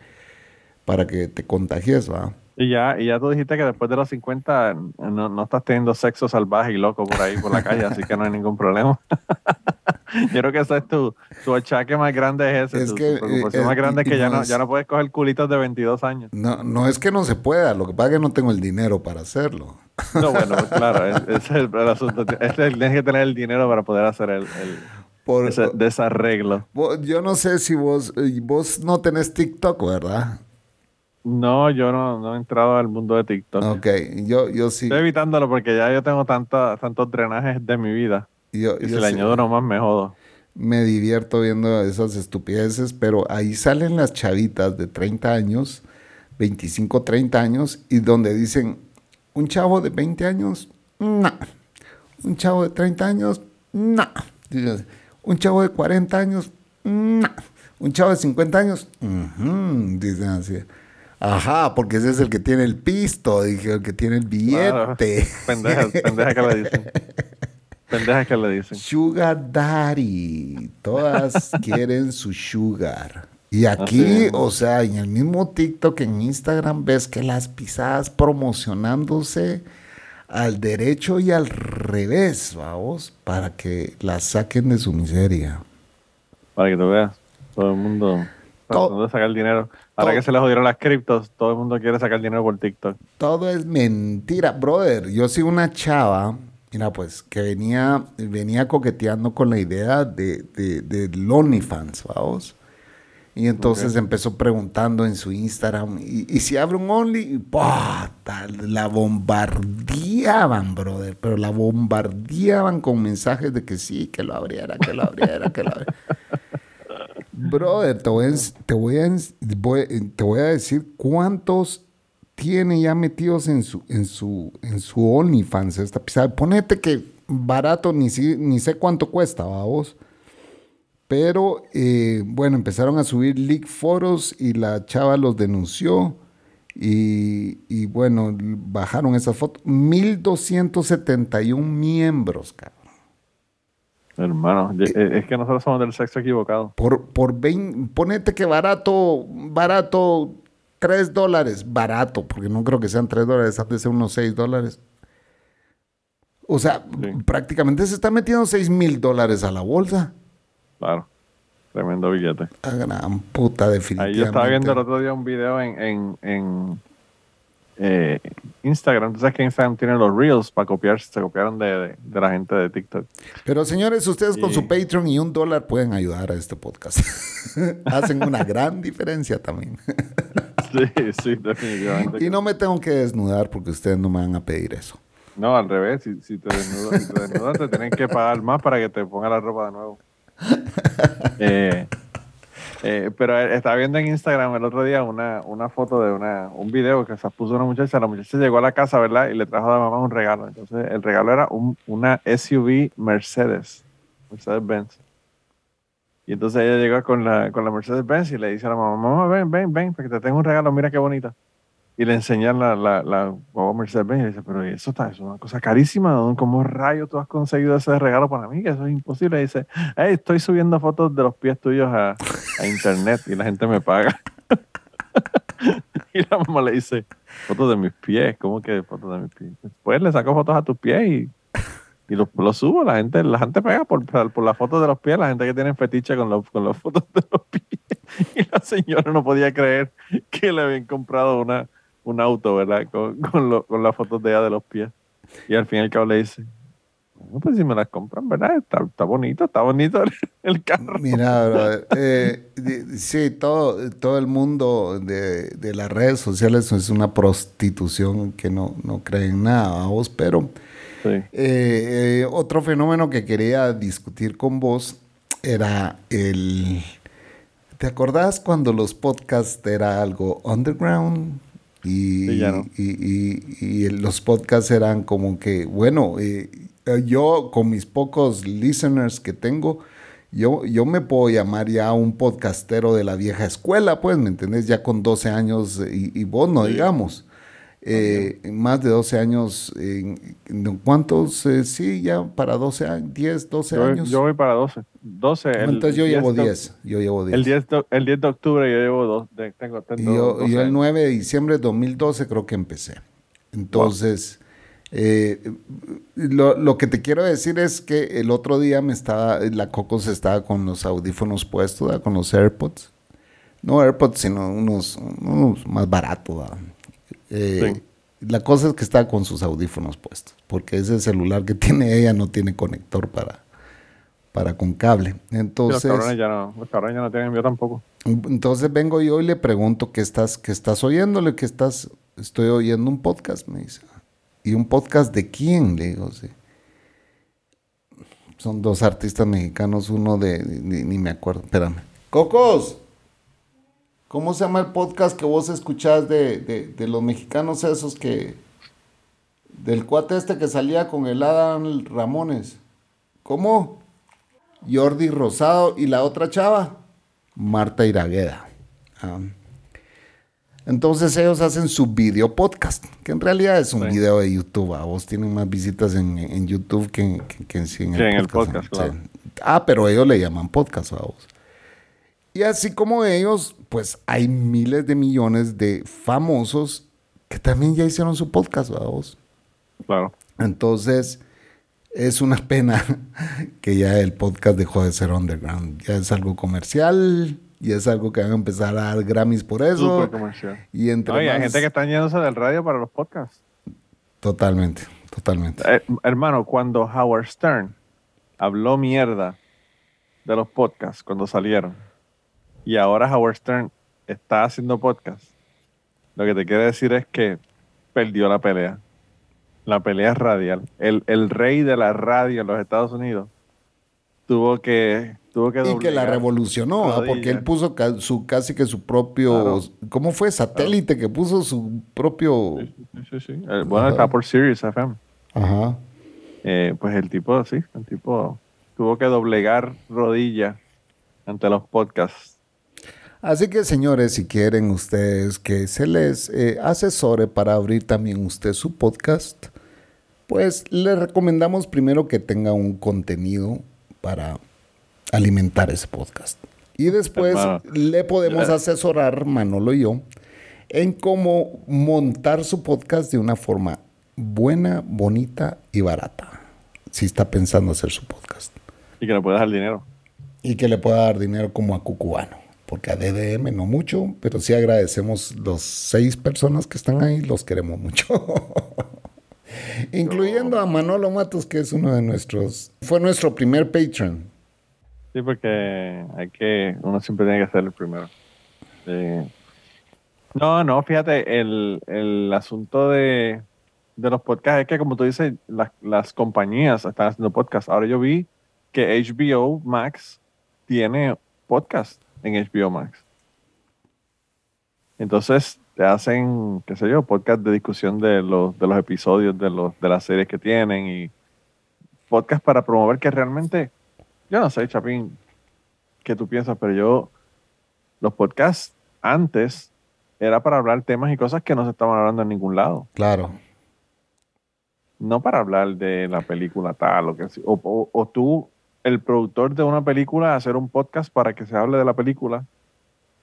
para que te contagies, ¿va? Y ya, y ya tú dijiste que después de los 50 no, no estás teniendo sexo salvaje y loco por ahí por la calle, así que no hay ningún problema. Yo creo que ese es tu, tu achaque más grande es ese. Es tu, que, tu preocupación eh, más grande es que ya no es- ya no puedes coger culitos de 22 años. No, no es que no se pueda, lo que pasa es que no tengo el dinero para hacerlo. No, bueno, pues claro, es- ese es el, el asunto. Es el- tienes que tener el dinero para poder hacer el, el- Por, ese desarreglo. Yo no sé si vos, eh, vos no tenés TikTok, ¿verdad? No, yo no, no he entrado al mundo de TikTok. Ok, yo, yo sí. Estoy evitándolo porque ya yo tengo tanta, tantos drenajes de mi vida. Yo, Y yo si le sí añado uno más, me jodo. me divierto viendo esas estupideces, pero ahí salen las chavitas de 30 años, 25, 30 años, y donde dicen, un chavo de 20 años, no. Un chavo de 30 años, no. Dicen, Un chavo de 40 años, no. Un chavo de 50 años, dicen así. Ajá, porque ese es el que tiene el pisto, dije, el que tiene el billete. Pendeja, pendeja que le dicen. Pendeja que le dicen. Sugar Daddy. Todas quieren su sugar. Y aquí, o sea, en el mismo TikTok, en Instagram, ves que las pisadas promocionándose al derecho y al revés, vamos, para que las saquen de su miseria. Para que tú veas, todo el mundo tratando de sacar dinero. Ahora que se les jodieron las criptos, todo el mundo quiere sacar dinero por TikTok. Todo es mentira, brother. Yo soy una chava, mira, pues, que venía, venía coqueteando con la idea de, de, de OnlyFans, vamos. Y entonces empezó preguntando en su Instagram, ¿y, si abre un Only? La bombardeaban, brother, pero la bombardeaban con mensajes de que sí, que lo abriera, que lo abriera, que lo abriera. brother, te voy, a, te, voy a, te voy a decir cuántos tiene ya metidos en su, en su, en su OnlyFans esta pisada. Ponete que barato, ni, ni sé cuánto cuesta, vos. Pero eh, bueno, empezaron a subir leak foros y la chava los denunció. Y, bueno, bajaron esa foto. 1271 miembros, cabrón. Hermano, eh, es que nosotros somos del sexo equivocado. Por, por 20, ponete que barato, barato, 3 dólares. Barato, porque no creo que sean 3 dólares, han de ser unos 6 dólares. O sea, prácticamente se está metiendo 6 mil dólares a la bolsa. Claro. Tremendo billete. La gran puta, definitivamente. Ahí yo estaba viendo el otro día un video en, en, eh, Instagram. Tú sabes que Instagram tiene los Reels para copiarse. Se copiaron de, la gente de TikTok. Pero señores, ustedes con su Patreon y un dólar pueden ayudar a este podcast. Hacen una gran diferencia también. sí, sí, definitivamente. Y no me tengo que desnudar porque ustedes no me van a pedir eso. No, al revés. Si, si te desnudas, si te, desnudas, te tienen que pagar más para que te ponga la ropa de nuevo. Eh, eh, pero estaba viendo en Instagram el otro día una, una foto de una, un video que se puso una muchacha. La muchacha llegó a la casa, ¿verdad? Y le trajo a la mamá un regalo. Entonces, el regalo era un, una SUV Mercedes, Mercedes-Benz. Y entonces ella llegó con la, con la Mercedes-Benz y le dice a la mamá, mamá, ven, ven, ven, porque te tengo un regalo, mira qué bonita y le enseñan la, la, la Mercedes-Benz y dice, pero eso está, es una cosa carísima, ¿cómo rayo tú has conseguido ese regalo para mí? Que eso es imposible. Dice, hey, estoy subiendo fotos de los pies tuyos a, a internet y la gente me paga. y la mamá le dice, fotos de mis pies, ¿cómo que fotos de mis pies? Después le saco fotos a tus pies y, y los lo subo, la gente, la gente pega por, por las fotos de los pies, la gente que tiene fetiche con, los, con las fotos de los pies. Y la señora no podía creer que le habían comprado una un auto, ¿verdad? Con, con, las fotos de ella de los pies. Y al fin y al cabo le dice, bueno, pues si me las compran, ¿verdad? Está, está bonito, está bonito el, carro. Mira, eh, sí, todo, todo el mundo de, de, las redes sociales es una prostitución que no, no creen nada a vos, pero eh, eh, otro fenómeno que quería discutir con vos era el... ¿Te acordás cuando los podcasts era algo underground? Y, y, los podcasts eran como que, bueno, eh, yo con mis pocos listeners que tengo, yo, yo me puedo llamar ya un podcastero de la vieja escuela, pues, ¿me entendés? Ya con 12 años y, vos no, digamos. Eh, más de 12 años, ¿cuántos? Eh, sí, ya para 12 años, 10, 12 años. Yo voy para 12. 12 Entonces yo llevo 10, yo llevo 10. El 10, de, el 10 de octubre yo llevo 2. Tengo, yo, yo el 9 de diciembre de 2012 creo que empecé. Entonces, eh, lo, lo, que te quiero decir es que el otro día me estaba, la Cocos estaba con los audífonos puestos, con los AirPods. No AirPods, sino unos, unos más baratos. Eh, la cosa es que está con sus audífonos puestos, porque ese celular que tiene ella no tiene conector para, para con cable. Entonces, los cabrones ya no, los cabrones ya no tienen yo tampoco. Entonces vengo yo y le pregunto qué estás, qué estás oyéndole, qué estás, estoy oyendo un podcast, me dice. ¿Y un podcast de quién? Le digo, sí. Son dos artistas mexicanos, uno de, ni, ni me acuerdo, espérame. Cocos. ¿Cómo se llama el podcast que vos escuchás de, los mexicanos esos que... Del cuate este que salía con el Adam Ramones. ¿Cómo? Jordi Rosado y la otra chava, Marta Iragueda. Ah. Entonces ellos hacen su video podcast, que en realidad es un Sí. video de YouTube. A vos tienen más visitas en, en YouTube que, que- que en, sí en en el podcast, Sí. claro. Ah, pero ellos le llaman podcast a vos. Y así como ellos, pues hay miles de millones de famosos que también ya hicieron su podcast, a vos. Claro. Entonces, es una pena que ya el podcast dejó de ser underground. Ya es algo comercial, ya es algo que van a empezar a dar Grammys por eso. Comercial. Y entre Oye, hay más- gente que está yéndose del radio para los podcasts. Totalmente, totalmente. Eh, hermano, cuando Howard Stern habló mierda de los podcasts cuando salieron, y ahora Howard Stern está haciendo podcasts, lo que te quiere decir es que perdió la pelea. La pelea radial. El, el rey de la radio en los Estados Unidos tuvo que tuvo que Y que la revolucionó, ¿ah? porque él puso ca- su, casi que su propio... Claro. ¿Cómo fue? Satélite, que puso su propio... Sí, sí, sí. Eh, bueno, está por Sirius FM. Ajá. Eh, pues el tipo, sí, el tipo tuvo que doblegar rodillas ante los podcasts. Así que señores, si quieren ustedes que se les eh, asesore para abrir también usted su podcast, pues les recomendamos primero que tenga un contenido para alimentar ese podcast. Y después Hermano. le podemos asesorar, Manolo y yo, en cómo montar su podcast de una forma buena, bonita y barata. Si está pensando hacer su podcast. Y que le puedas dar dinero. Y que le pueda dar dinero como a Cucubano. Porque a DDM no mucho, pero sí agradecemos los seis personas que están ahí, los queremos mucho. Incluyendo a Manolo Matos, que es uno de nuestros, fue nuestro primer patron. Sí, porque hay que, uno siempre tiene que ser el primero. No, no, fíjate, el, el asunto de, de los podcasts es que, como tú dices, las, las compañías están haciendo podcasts. Ahora yo vi que HBO Max tiene podcast en HBO Max. Entonces te hacen, qué sé yo, podcast de discusión de los, de los episodios de, los, de las series que tienen y podcast para promover que realmente, yo no sé, Chapín, qué tú piensas, pero yo, los podcasts antes era para hablar temas y cosas que no se estaban hablando en ningún lado. Claro. No para hablar de la película tal o que así. O, o- o tú, el productor de una película, hacer un podcast para que se hable de la película.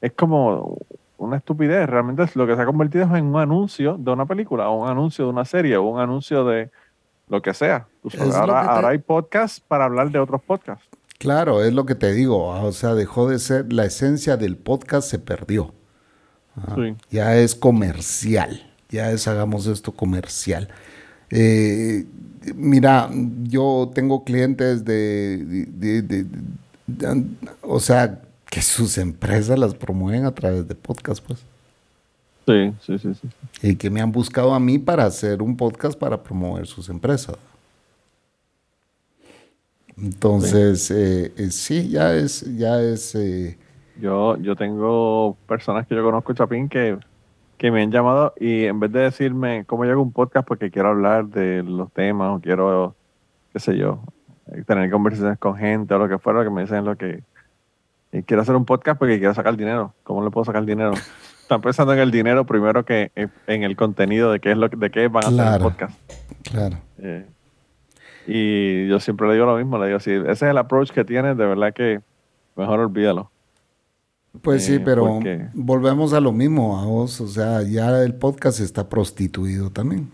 Es como una estupidez. Realmente es lo que se ha convertido es en un anuncio de una película, o un anuncio de una serie, o un anuncio de lo que sea. Que te- ahora hay podcasts para hablar de otros podcasts. Claro, es lo que te digo. ah, O sea, dejó de ser, la esencia del podcast se perdió. Ah, Sí. Ya es comercial. Ya es hagamos esto comercial. Eh, mira, yo tengo clientes de, de- de- de- de- o sea, que sus empresas las promueven a través de podcast, pues. Sí, sí, sí, sí. Y que me han buscado a mí para hacer un podcast para promover sus empresas. Entonces, eh, eh, sí, ya es, ya es, eh, Yo, yo tengo personas que yo conozco, Chapín, que, que me han llamado y en vez de decirme cómo hago un podcast porque quiero hablar de los temas o quiero, qué sé yo, eh, tener conversaciones con gente o lo que fuera, que me dicen lo que eh, quiero hacer un podcast porque quiero sacar dinero. ¿Cómo le puedo sacar dinero? Están pensando en el dinero primero que en, en el contenido de qué es lo de qué van a hacer el podcast. claro. Eh, y yo siempre le digo lo mismo, le digo, si ese es el approach que tienes, de verdad que mejor olvídalo. Pues sí, Eh, pero porque- volvemos a lo mismo, a vos, o sea, ya el podcast está prostituido también.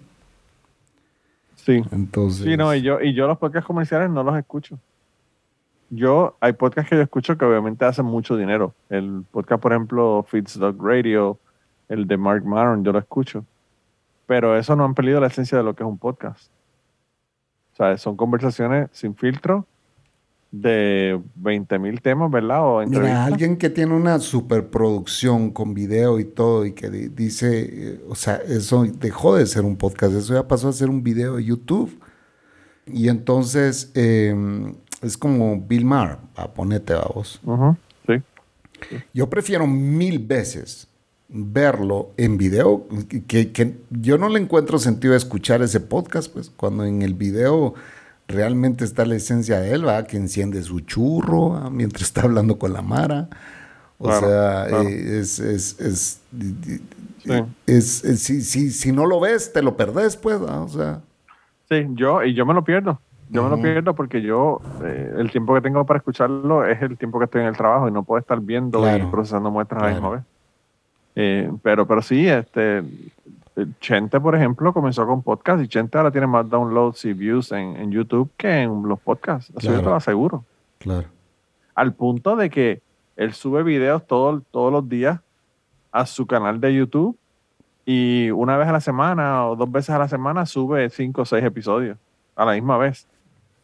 Sí. Entonces, Sí, no, y yo, y yo los podcasts comerciales no los escucho. Yo, hay podcasts que yo escucho que obviamente hacen mucho dinero. El podcast, por ejemplo, Feeds Dog Radio, el de Mark Maron, yo lo escucho. Pero eso no han perdido la esencia de lo que es un podcast. O sea, son conversaciones sin filtro de 20 mil temas, ¿verdad? O Mira, alguien que tiene una superproducción con video y todo y que di- dice, eh, o sea, eso dejó de ser un podcast, eso ya pasó a ser un video de YouTube. Y entonces eh, es como Bill Maher, a ponete a vos. Sí. Yo prefiero mil veces verlo en video, que, que yo no le encuentro sentido a escuchar ese podcast, pues cuando en el video realmente está la esencia de él, ¿va? que enciende su churro ¿va? mientras está hablando con la Mara, O sea, eh, es, es, es, es, si, si, si, no lo ves, te lo perdés, pues, o sea. Sí, yo, y yo me lo pierdo. Yo me lo pierdo porque yo, eh, el tiempo que tengo para escucharlo es el tiempo que estoy en el trabajo y no puedo estar viendo y procesando muestras a la misma vez. Eh, pero, pero sí, este, Chente, por ejemplo, comenzó con podcast y Chente ahora tiene más downloads y views en, en YouTube que en los podcasts. Eso yo te lo aseguro. Claro. Al punto de que él sube videos todo, todos los días a su canal de YouTube y una vez a la semana o dos veces a la semana sube cinco o seis episodios a la misma vez.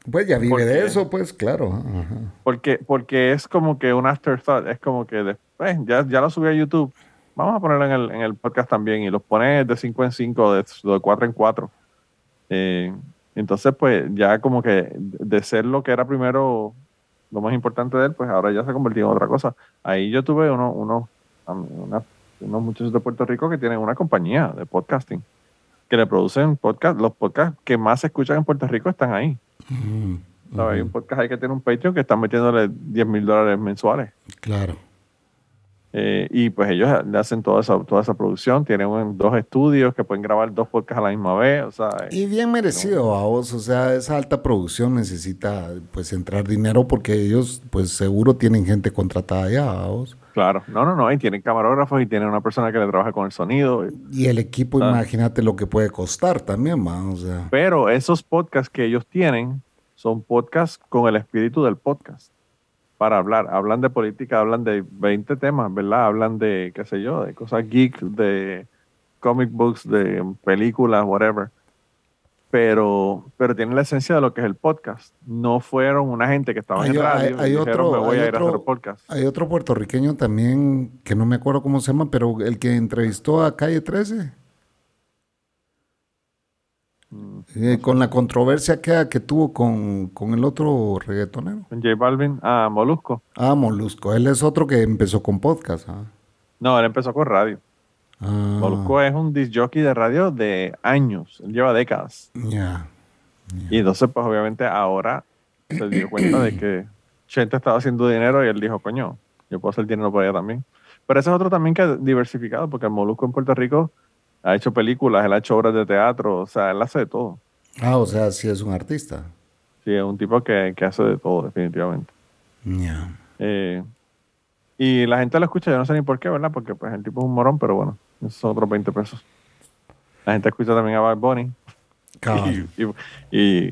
Pues ya vive de eso, pues claro. Porque, porque es como que un afterthought, es como que después, ya, ya lo subí a YouTube, vamos a ponerlo en el, en el podcast también y los pone de 5 en 5, de, de 4 en 4. Eh, entonces, pues ya como que de ser lo que era primero lo más importante de él, pues ahora ya se ha convertido en otra cosa. Ahí yo tuve uno, uno, unos muchachos de Puerto Rico que tienen una compañía de podcasting que le producen podcast. Los podcasts que más se escuchan en Puerto Rico están ahí. Hay un podcast ahí que tiene un Patreon que están metiéndole 10 mil dólares mensuales. Claro. Eh, y pues ellos le hacen toda esa, toda esa producción, tienen dos estudios que pueden grabar dos podcasts a la misma vez. O sea, y bien merecido a vos, o sea, esa alta producción necesita pues entrar dinero porque ellos pues seguro tienen gente contratada ya a vos. Claro, no, no, no, y tienen camarógrafos y tienen una persona que le trabaja con el sonido. Y el equipo, imagínate lo que puede costar también, o sea. Pero esos podcasts que ellos tienen son podcasts con el espíritu del podcast para hablar. Hablan de política, hablan de 20 temas, ¿verdad? Hablan de, qué sé yo, de cosas geek, de comic books, de películas, whatever pero, pero tienen la esencia de lo que es el podcast. No fueron una gente que estaba en radio hay, otro, me voy a ir a hacer podcast. Hay otro puertorriqueño también, que no me acuerdo cómo se llama, pero el que entrevistó a Calle 13. Mm, eh, con la controversia que, que tuvo con, con, el otro reggaetonero. Con J Balvin, ah, Molusco. Ah, Molusco. Él es otro que empezó con podcast. ¿ah? No, él empezó con radio. Ah. es un disc jockey de radio de años, él lleva décadas. Ya. Y entonces, pues obviamente ahora se dio cuenta de que Chente estaba haciendo dinero y él dijo, coño, yo puedo hacer dinero para ella también. Pero ese es otro también que ha diversificado, porque el Molusco en Puerto Rico ha hecho películas, él ha hecho obras de teatro, o sea, él hace de todo. Ah, o sea, sí es un artista. Sí, es un tipo que, hace de todo, definitivamente. Ya. Eh, y la gente lo escucha, yo no sé ni por qué, ¿verdad? Porque pues el tipo es un morón, pero bueno. Esos son otros 20 pesos. La gente escucha también a Bad Bunny. Y, y,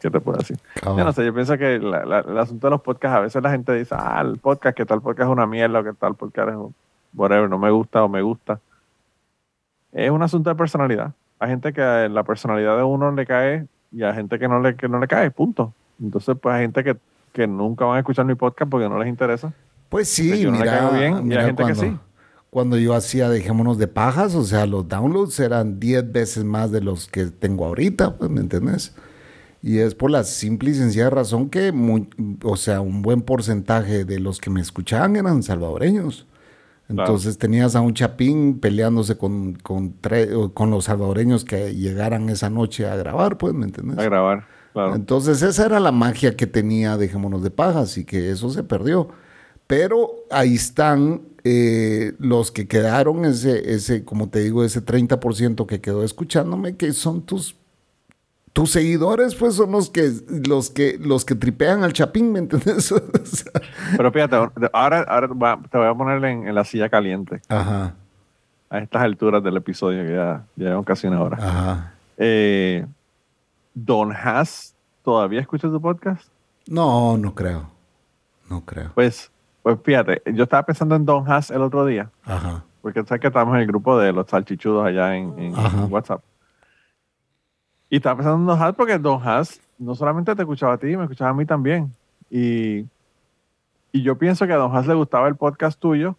¿qué te puedo decir? Yo no sé, yo pienso que el asunto de los podcasts, a veces la gente dice, ah, el podcast, que tal podcast es una mierda, o que tal podcast es whatever, no me gusta o me gusta. Es un asunto de personalidad. Hay gente que la personalidad de uno le cae y hay gente que no le, que no le cae, punto. Entonces, pues hay gente que, que nunca van a escuchar mi podcast porque no les interesa. Pues sí, mira, bien, y hay gente que sí cuando yo hacía Dejémonos de Pajas, o sea, los downloads eran 10 veces más de los que tengo ahorita, pues, ¿me entiendes? Y es por la simple y sencilla razón que, o sea, un buen porcentaje de los que me escuchaban eran salvadoreños. Entonces tenías a un chapín peleándose con, con, con los salvadoreños que llegaran esa noche a grabar, pues, ¿me entiendes? A grabar, claro. Entonces esa era la magia que tenía Dejémonos de Pajas y que eso se perdió. Pero ahí están eh, los que quedaron, ese, ese, como te digo, ese 30% que quedó escuchándome, que son tus, tus seguidores, pues son los que, los que, los que tripean al chapín, ¿me entiendes? Pero fíjate, ahora, ahora te voy a poner en, la silla caliente. Ajá. A estas alturas del episodio, que ya, llevamos casi una hora. Ajá. Eh, ¿Don Haas todavía escucha tu podcast? No, no creo. No creo. Pues pues fíjate, yo estaba pensando en Don Haas el otro día. Ajá. Porque sabes que estamos en el grupo de los salchichudos allá en, WhatsApp. Y estaba pensando en Don Haas porque Don Haas no solamente te escuchaba a ti, me escuchaba a mí también. Y, y yo pienso que a Don Haas le gustaba el podcast tuyo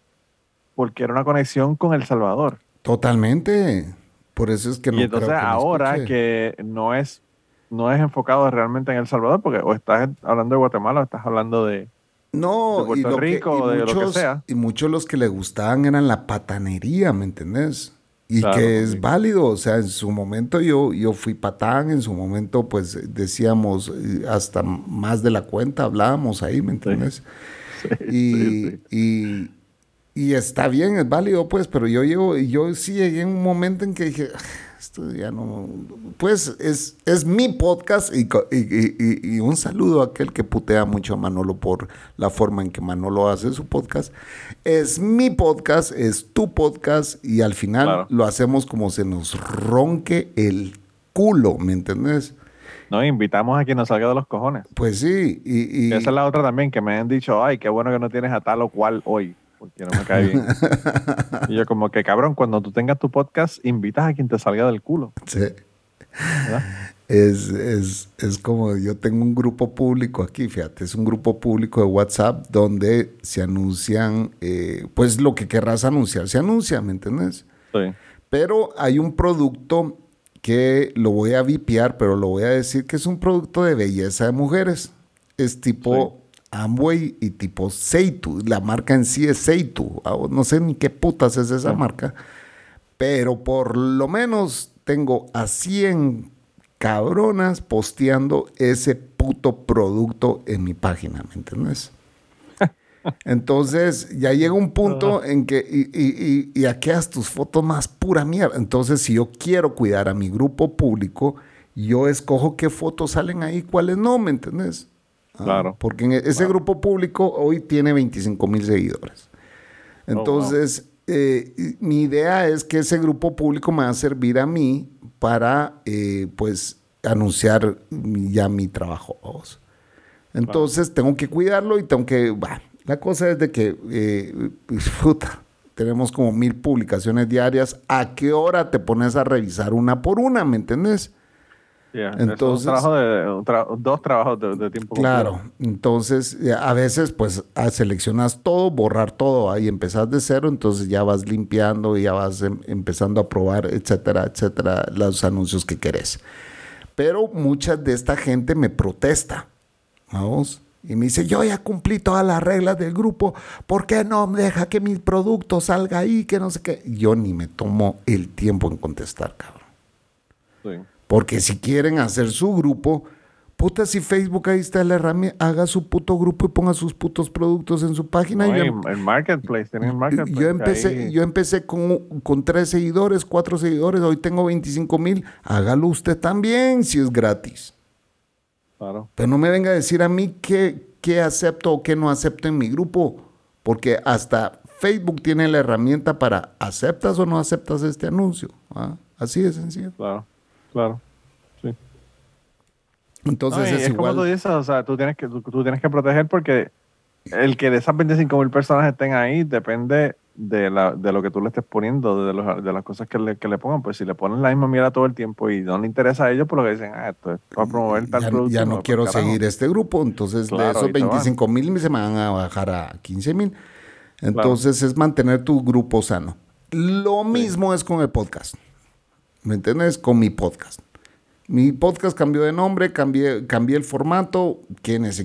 porque era una conexión con El Salvador. Totalmente. Por eso es que no Y entonces ahora que no es, no es enfocado realmente en El Salvador, porque o estás hablando de Guatemala o estás hablando de, no, y lo Rico, de muchos, lo que sea. Y muchos los que le gustaban eran la patanería, ¿me entendés? Y que es válido, o sea, en su momento yo, yo fui patán, en su momento pues decíamos eh, hasta más de la cuenta, hablábamos ahí, ¿me entiendes? y, y está bien, es válido, pues, pero yo llego, yo sí llegué en un momento en que dije, "Ah, esto ya no, pues es, es mi podcast y, y- y- y un saludo a aquel que putea mucho a Manolo por la forma en que Manolo hace su podcast. Es mi podcast, es tu podcast y al final Claro. lo hacemos como se nos ronque el culo, ¿me entendés? No, invitamos a quien nos salga de los cojones. Pues sí, y, Esa es la otra también, que me han dicho, ay, qué bueno que no tienes a tal o cual hoy, porque no me cae bien. y yo como que, cabrón, cuando tú tengas tu podcast, invitas a quien te salga del culo. sí. ¿verdad? Es, es, es como yo tengo un grupo público aquí, fíjate, es un grupo público de WhatsApp donde se anuncian, eh, pues lo que querrás anunciar, se anuncia, ¿me entiendes? Sí. Pero hay un producto que lo voy a vipiar, pero lo voy a decir que es un producto de belleza de mujeres. Es tipo Amway y tipo Seitu. La marca en sí es Seitu. Ah, No sé ni qué putas es esa marca. Pero por lo menos tengo a 100 cabronas posteando ese puto producto en mi página, ¿me entiendes? Entonces ya llega un punto en que y, y, y, y tus fotos más pura mierda. Entonces si yo quiero cuidar a mi grupo público, yo escojo qué fotos salen ahí, cuáles no, ¿me entendés? Ah, Claro. Porque en ese grupo público hoy tiene 25 mil seguidores. wow. Entonces, eh, mi idea es que ese grupo público me va a servir a mí para, eh, pues, anunciar ya mi trabajo. vamos. Entonces, tengo que cuidarlo y tengo que... bah, la cosa es de que, eh, puta, tenemos como mil publicaciones diarias. ¿A qué hora te pones a revisar una por una? ¿Me entendés? Yeah, es Entonces- un trabajo de, un tra- dos trabajos de, de tiempo Claro, completo. entonces eh, a veces pues ah, seleccionas todo, borrar todo, ahí empezás de cero, entonces ya vas limpiando y ya vas em- empezando a probar, etcétera, etcétera, los anuncios que querés. Pero mucha de esta gente me protesta, vamos, y me dice, yo ya cumplí todas las reglas del grupo, ¿por qué no me deja que mi producto salga ahí, que no sé qué? Yo ni me tomo el tiempo en contestar, cabrón. Sí. Porque si quieren hacer su grupo, puta, si Facebook ahí está la herramienta, haga su puto grupo y ponga sus putos productos en su página. No, Y yo, y em- el marketplace, el marketplace. yo empecé, ahí- yo empecé con, con tres seguidores, cuatro seguidores, hoy tengo 25 mil. Hágalo usted también si es gratis. Claro. Pero no me venga a decir a mí qué, qué acepto o qué no acepto en mi grupo, porque hasta Facebook tiene la herramienta para aceptas o no aceptas este anuncio. ¿ah? Así de sencillo. Claro, claro. Sí. Entonces No, es, es como tú dices, o sea, tú tienes que, tú, tú tienes que proteger porque el que de esas 25 mil personas estén ahí depende de, la, de lo que tú le estés poniendo, de, los- de las cosas que le, que le pongan. Pues si le ponen la misma mierda todo el tiempo y no le interesa a ellos, pues lo que dicen, ah, esto es para promover tal ya, producto. ya no pues, quiero carajo. seguir este grupo, entonces de esos y te van. 25 mil se me van a bajar a 15 mil. Entonces es mantener tu grupo sano. Lo mismo es con el podcast. ¿Me entiendes? Con mi podcast. Mi podcast cambió de nombre, cambié, cambié el formato. Quienes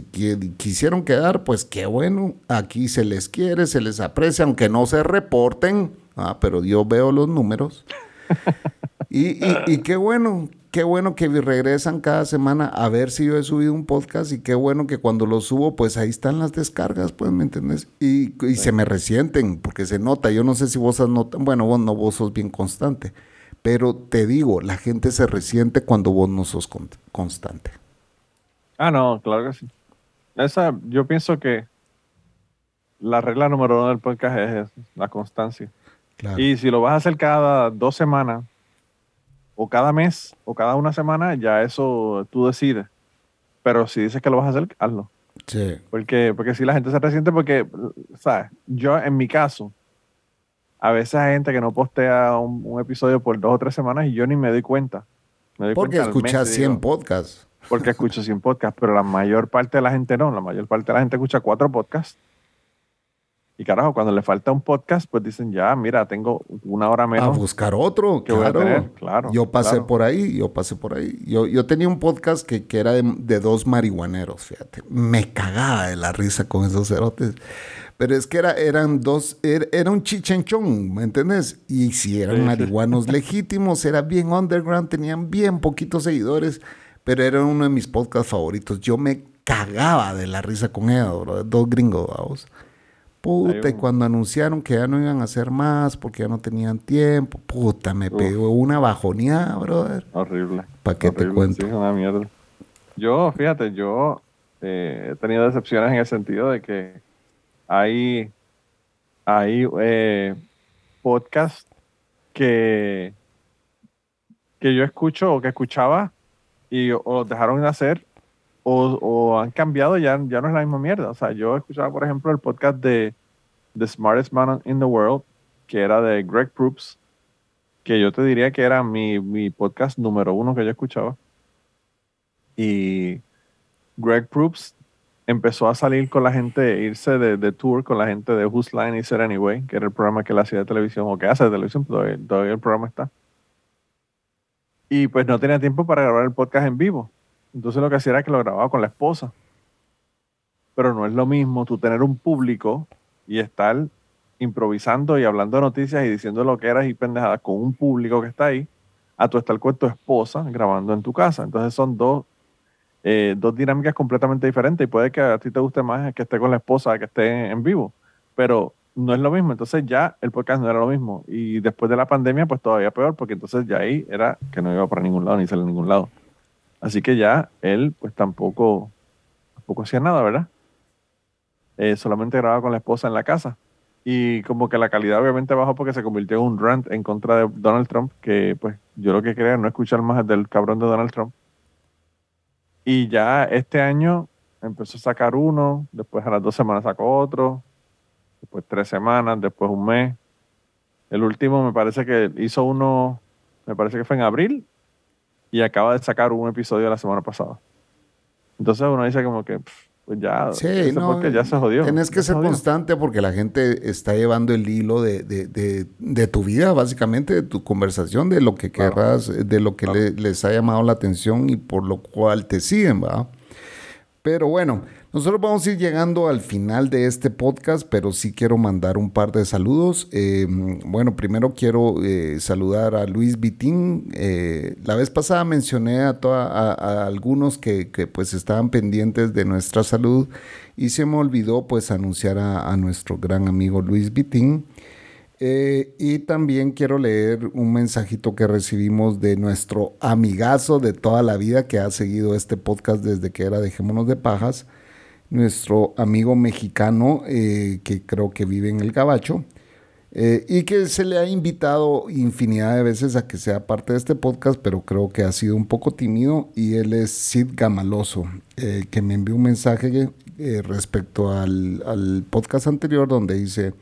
quisieron quedar, pues qué bueno. Aquí se les quiere, se les aprecia, aunque no se reporten. Ah, pero yo veo los números. Y, y- y qué bueno, qué bueno que regresan cada semana a ver si yo he subido un podcast y qué bueno que cuando lo subo, pues ahí están las descargas, pues, ¿me entiendes? Y, y se me resienten, porque se nota, yo no sé si vos has notado, bueno, vos no, vos sos bien constante, pero te digo, la gente se resiente cuando vos no sos con- constante. Ah, no, claro que sí. Esa, yo pienso que la regla número uno del podcast es la constancia. Claro. Y si lo vas a hacer cada dos semanas, o cada mes, o cada una semana, ya eso tú decides. Pero si dices que lo vas a hacer, hazlo. Sí. Porque, porque si la gente se resiente, porque, ¿sabes? Yo, en mi caso, a veces hay gente que no postea un, un episodio por dos o tres semanas y yo ni me doy cuenta. Me doy Porque cuenta al mes, escuchas y 100 digo, podcasts. Porque escucho 100 podcasts, pero la mayor parte de la gente no. La mayor parte de la gente escucha cuatro podcasts. Y carajo, cuando le falta un podcast, pues dicen, ya, mira, tengo una hora A menos. buscar otro, que voy a claro. tener, claro, Yo pasé claro. por ahí, yo pasé por ahí. Yo, yo tenía un podcast que, que era de, de dos marihuaneros, fíjate. Me cagaba de la risa con esos cerotes. Pero es que era, eran dos, era, era un chichenchón, ¿me entiendes? Y si eran marihuanos legítimos, era bien underground, tenían bien poquitos seguidores, pero era uno de mis podcasts favoritos. Yo me cagaba de la risa con ellos, bro, dos gringos, vamos. Puta, y cuando anunciaron que ya no iban a hacer más porque ya no tenían tiempo, puta, me pegó una bajoneada, brother. Horrible. ¿Para qué te cuento? Sí, una mierda. Yo, fíjate, yo eh, he tenido decepciones en el sentido de que hay, hay eh, podcasts que, que yo escucho o que escuchaba y o los dejaron de hacer o, han cambiado, ya, ya no es la misma mierda. O sea, yo escuchaba, por ejemplo, el podcast de The Smartest Man in the World, que era de Greg Proops, que yo te diría que era mi, mi podcast número uno que yo escuchaba. Y Greg Proops empezó a salir con la gente, irse de, tour con la gente de Whose Line Is It Anyway, que era el programa que él hacía de televisión, o que hace de televisión, todavía, el programa está. Y pues no tenía tiempo para grabar el podcast en vivo. Entonces lo que hacía era que lo grababa con la esposa. Pero no es lo mismo tú tener un público y estar improvisando y hablando de noticias y diciendo lo que eras y pendejadas con un público que está ahí, a tú estar con tu esposa grabando en tu casa. Entonces son dos, eh, dos dinámicas completamente diferentes y puede que a ti te guste más que esté con la esposa que esté en vivo, pero no es lo mismo. Entonces ya el podcast no era lo mismo. Y después de la pandemia, pues todavía peor, porque entonces ya ahí era que no iba para ningún lado ni salir a ningún lado. Así que ya él pues tampoco, tampoco hacía nada, ¿verdad? Eh, solamente grababa con la esposa en la casa. Y como que la calidad obviamente bajó porque se convirtió en un rant en contra de Donald Trump, que pues yo lo que quería no escuchar más del cabrón de Donald Trump. Y ya este año empezó a sacar uno, después a las dos semanas sacó otro, después tres semanas, después un mes. El último me parece que hizo uno, me parece que fue en abril, y acaba de sacar un episodio la semana pasada. Entonces uno dice como que pues ya, sí, no, ya se jodió. Tienes que ser constante porque la gente está llevando el hilo de, de, de, tu vida, básicamente, de tu conversación, de lo que querrás, de lo que les ha llamado la atención y por lo cual te siguen, ¿va? Pero bueno, nosotros vamos a ir llegando al final de este podcast, pero sí quiero mandar un par de saludos. Em, bueno, primero quiero eh, saludar a Luis Vitín. Eh, la vez pasada mencioné a, a, algunos que, pues estaban pendientes de nuestra salud y se me olvidó pues anunciar a, nuestro gran amigo Luis Vitín. Eh, y también quiero leer un mensajito que recibimos de nuestro amigazo de toda la vida que ha seguido este podcast desde que era Dejémonos de Pajas nuestro amigo mexicano eh, que creo que vive en el Gabacho eh, y que se le ha invitado infinidad de veces a que sea parte de este podcast, pero creo que ha sido un poco tímido y él es Sid Gamaloso, eh, que me envió un mensaje respecto al, al podcast anterior donde dice,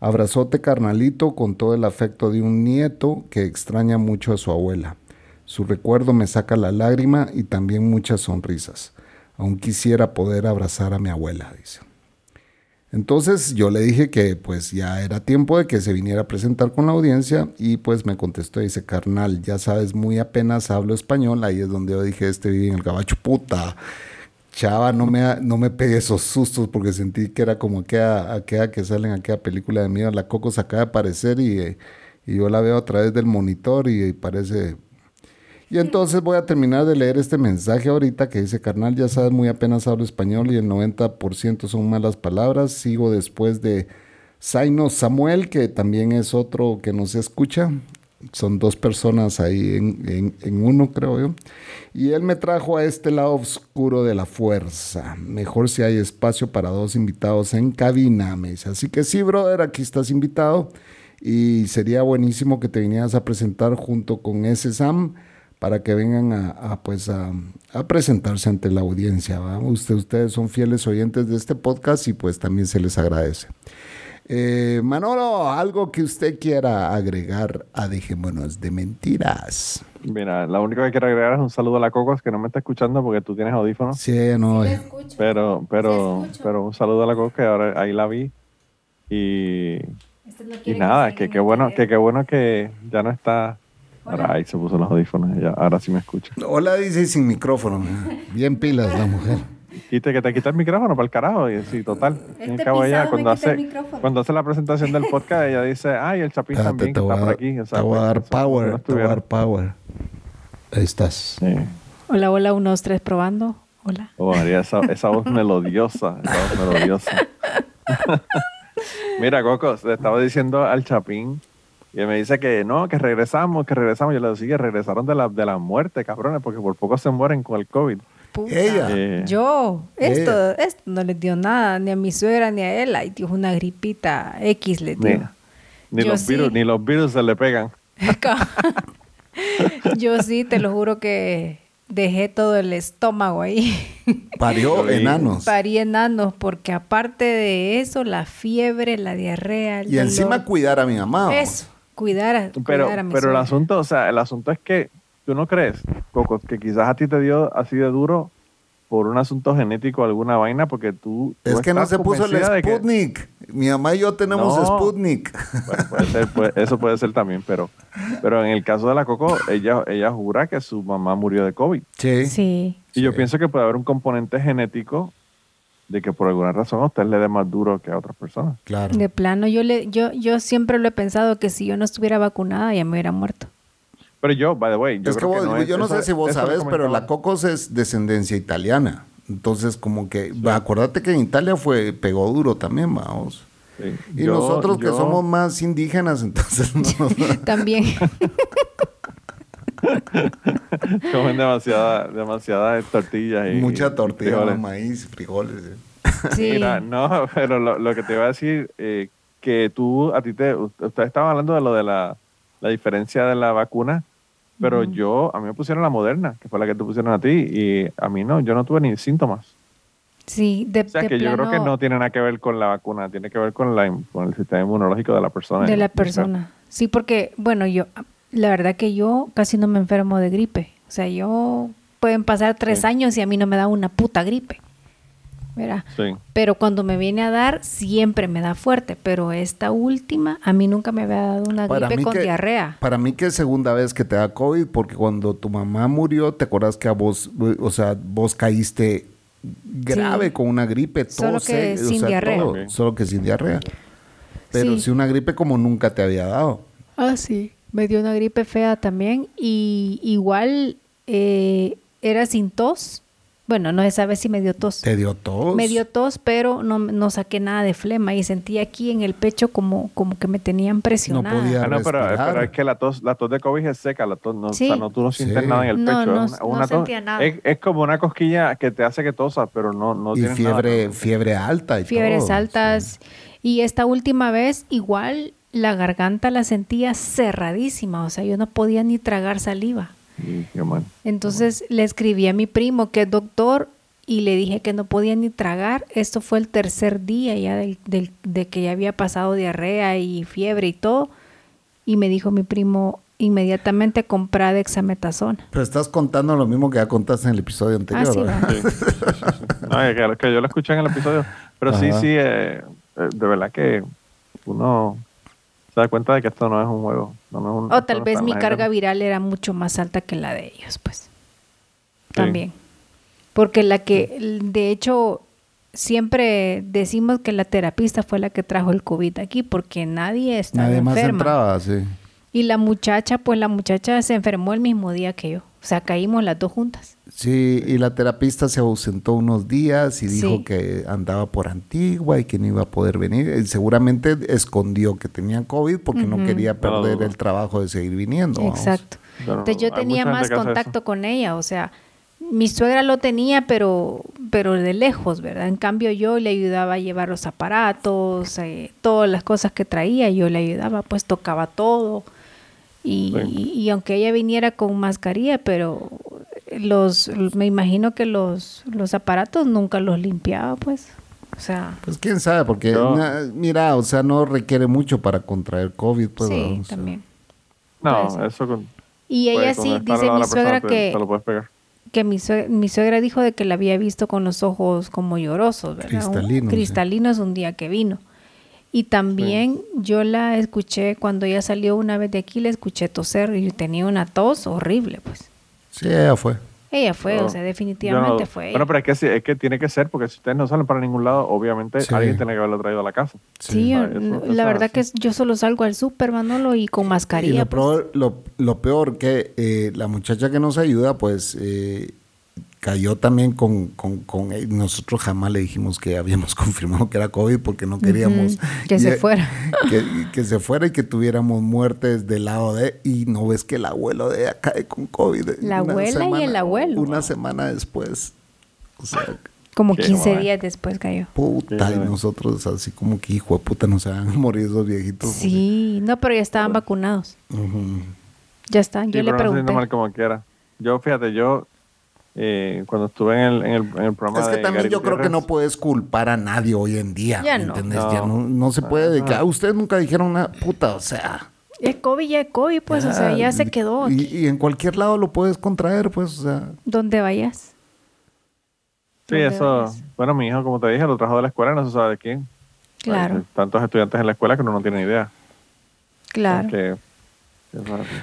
abrazote carnalito con todo el afecto de un nieto que extraña mucho a su abuela. Su recuerdo me saca la lágrima y también muchas sonrisas. Aún quisiera poder abrazar a mi abuela, dice. Entonces yo le dije que pues ya era tiempo de que se viniera a presentar con la audiencia y pues me contestó y dice, carnal, ya sabes, muy apenas hablo español, ahí es donde yo dije, este vive en el gabacho, puta. Chava, no me, no me pegue esos sustos porque sentí que era como aquella, que sale en aquella película de miedo, la Coco se acaba de aparecer y, y yo la veo a través del monitor y parece y entonces voy a terminar de leer este mensaje ahorita que dice, carnal, ya sabes, muy apenas hablo español y el 90% son malas palabras. Sigo después de Zaino Samuel, que también es otro que nos escucha. Son dos personas ahí en, en, uno, creo yo. Y él me trajo a este lado oscuro de la fuerza. Mejor si hay espacio para dos invitados en cabina, me dice. Así que sí, brother, aquí estás invitado. Y sería buenísimo que te vinieras a presentar junto con ese Sam para que vengan a, pues a, presentarse ante la audiencia. ustedes son fieles oyentes de este podcast y pues también se les agradece. Eh, Manolo, algo que usted quiera agregar a Dejémonos de Mentiras. Mira, la única que quiero agregar es un saludo a la Cocos que no me está escuchando porque tú tienes audífonos. Sí, no. Eh. pero, pero, pero un saludo a la Cocos que ahora ahí la vi. Y, y nada, que qué bueno, que qué bueno que ya no está Ahora ahí se puso los audífonos, ya, ahora sí me escucha. Hola, dice sin micrófono. Bien pilas la mujer. Quite que te quita el micrófono para el carajo. Y, sí, total. Este cuando hace, cuando hace la presentación del podcast, ella dice, ay, el Chapín también está por aquí. te voy a dar power, te voy a dar power. Ahí estás. Hola, hola, unos tres probando. Hola. Oh, María, esa, esa voz melodiosa, esa voz melodiosa. Mira, Coco, le estaba diciendo al Chapín y él me dice que no, que regresamos, que regresamos. Yo le digo, sí, que regresaron de la, de la muerte, cabrones, porque por poco se mueren con el COVID. Puta. Ella. Eh, Yo, esto, Ella. esto no les dio nada, ni a mi suegra ni a él. Ay, Dios, una gripita X le dio. ni los sí. virus, ni los virus se le pegan. Yo sí, te lo juro que dejé todo el estómago ahí. Parió enanos. Parí enanos, porque aparte de eso, la fiebre, la diarrea. el Y encima cuidar a mi mamá. Eso, cuidar a, Pero, cuidar a mi pero el asunto, o sea, el asunto es que tú no crees, Coco, que quizás a ti te dio así de duro por un asunto genético, alguna vaina, porque tú. tú Es que no se puso el de que- Sputnik. Mi mamá y yo tenemos No. Sputnik. Bueno, puede ser, puede- eso puede ser también, pero, pero en el caso de la Coco, ella, ella jura que su mamá murió de COVID. Sí. Sí. Y yo pienso que puede haber un componente genético de que por alguna razón a usted le dé más duro que a otras personas. Claro. De plano, yo le, yo, yo siempre lo he pensado que si yo no estuviera vacunada ya me hubiera muerto. Pero yo, by the way, yo es que creo vos- que no es- yo no eso- sé si vos sabes, pero la Cocos es descendencia italiana. Entonces, como que, acuérdate que en Italia fue, pegó duro también, vamos. Sí. Y Yo- nosotros que yo- somos más indígenas, entonces no También. comen demasiada, demasiadas tortillas y mucha tortilla, frijoles. maíz, frijoles. eh. sí. Mira, no, pero lo, lo que te iba a decir, eh, que tú, a ti te, ustedes estaban hablando de lo de la, la diferencia de la vacuna, pero yo, a mí me pusieron la moderna, que fue la que te pusieron a ti, y a mí no, yo no tuve ni síntomas. Sí, de, O sea, de que yo creo que no tiene nada que ver con la vacuna, tiene que ver con, la, con el sistema inmunológico de la persona. de la persona. Sí, porque, bueno, yo, la verdad que yo casi no me enfermo de gripe. O sea, yo pueden pasar tres Sí. años y a mí no me da una puta gripe. ¿Verdad? Sí. Pero cuando me viene a dar, siempre me da fuerte. Pero esta última, a mí nunca me había dado una gripe con que, diarrea. Para mí que es segunda vez que te da COVID, porque cuando tu mamá murió, te acuerdas que a vos, o sea, vos caíste grave Sí. con una gripe, Solo que o sin sea, diarrea. todo, solo que sin diarrea. Pero Sí. sí una gripe como nunca te había dado. Ah, sí. Me dio una gripe fea también. Y igual eh, era sin tos. Bueno, no se sabe si me dio tos. Te dio tos. Me dio tos, pero no, no saqué nada de flema y sentí aquí en el pecho como, como que me tenían presionada. podía- Ah, no, pero, respirar. pero es que la tos, la tos de COVID es seca, la tos, no, Sí. o sea, no, tú no sientes Sí. nada en el No, pecho. no- es una, no una tos- sentía nada. Es, es como una cosquilla que te hace que tosas, pero no, no y tienes fiebre, nada. fiebre alta y Fiebres todo, altas. Y esta última vez, igual la garganta la sentía cerradísima. O sea, yo no podía ni tragar saliva. Sí, qué mal. Entonces le escribí a mi primo, que es doctor, y le dije que no podía ni tragar. Esto fue el tercer día ya del, del- de que ya había pasado diarrea y fiebre y todo. Y me dijo mi primo, inmediatamente compra dexametasona. Pero estás contando lo mismo que ya contaste en el episodio anterior. Ah, sí. Sí, sí, sí, sí. No, es que, que yo lo escuché en el episodio. Pero sí, Ajá. sí, eh, eh, de verdad que uno se da cuenta de que esto no es un juego. no, es un- O tal no vez está- mi carga gente- viral era mucho más alta que la de ellos, pues. Sí. También. Porque la que, de hecho, siempre decimos que la terapista fue la que trajo el COVID aquí, porque nadie estaba Nadie más enferma. entraba, sí. Y la muchacha, pues la muchacha se enfermó el mismo día que yo. O sea, caímos las dos juntas. Sí, y la terapista se ausentó unos días y dijo Sí. que andaba por Antigua y que no iba a poder venir. Y seguramente escondió que tenía COVID porque no quería No perder el trabajo de seguir viniendo. Exacto. Entonces yo tenía más contacto eso. con ella, o sea, mi suegra lo tenía, pero, pero de lejos, ¿verdad? En cambio yo le ayudaba a llevar los aparatos, eh, todas las cosas que traía, yo le ayudaba, pues tocaba todo. Y, Sí. y aunque ella viniera con mascarilla, pero los, me imagino que los, los aparatos nunca los limpiaba, pues. O sea, Pues quién sabe, porque na- mira, o sea, no requiere mucho para contraer COVID. Pues, sí, vamos. también. No, eso con. Y ella sí, dice mi persona suegra que, Te lo puedes pegar. que mi suegra, mi suegra dijo de que la había visto con los ojos como llorosos, ¿verdad? Un- Cristalinos, sí. cristalinos un día que vino. Y también yo la escuché cuando ella salió una vez de aquí, la escuché toser y tenía una tos horrible, pues. Sí, ella fue. Ella fue, No, o sea, definitivamente no- fue. Bueno, ella. pero es que, sí, es que tiene que ser, porque si ustedes no salen para ningún lado, obviamente Sí. alguien tiene que haberlo traído a la casa. sí, Ah, yo- eso- eso la es verdad que yo solo salgo al súper, Manolo, y con Y mascarilla. lo pues. peor, lo, lo peor que eh, la muchacha que nos ayuda, pues eh, cayó también con, con, con él. nosotros jamás le dijimos que habíamos confirmado que era COVID porque no queríamos que se fuera. Que, que, se fuera y que tuviéramos muertes del lado de y no ves que el abuelo de ella cae con COVID. La abuela y el abuelo. Una semana después. O sea, como 15 días después cayó. Puta, y nosotros así como que hijo de puta nos van a morir esos viejitos. Sí, no, pero ya estaban vacunados. Ya están, yo le pregunté. No mal como quiera. Yo, fíjate, yo eh, cuando estuve en el, en, el, en el, programa. Es que también yo creo que no puedes culpar a nadie hoy en día. Ya no. ya no, no se puede. Ah, ustedes nunca dijeron una puta, o sea. Es COVID, ya es COVID, pues, o sea, ya se quedó. Y, y, en cualquier lado lo puedes contraer, pues, o sea. Donde vayas. Sí, eso. Bueno, mi hijo, como te dije, lo trajo de la escuela, no se sabe de quién. Claro. Hay tantos estudiantes en la escuela que uno no tiene idea. Claro.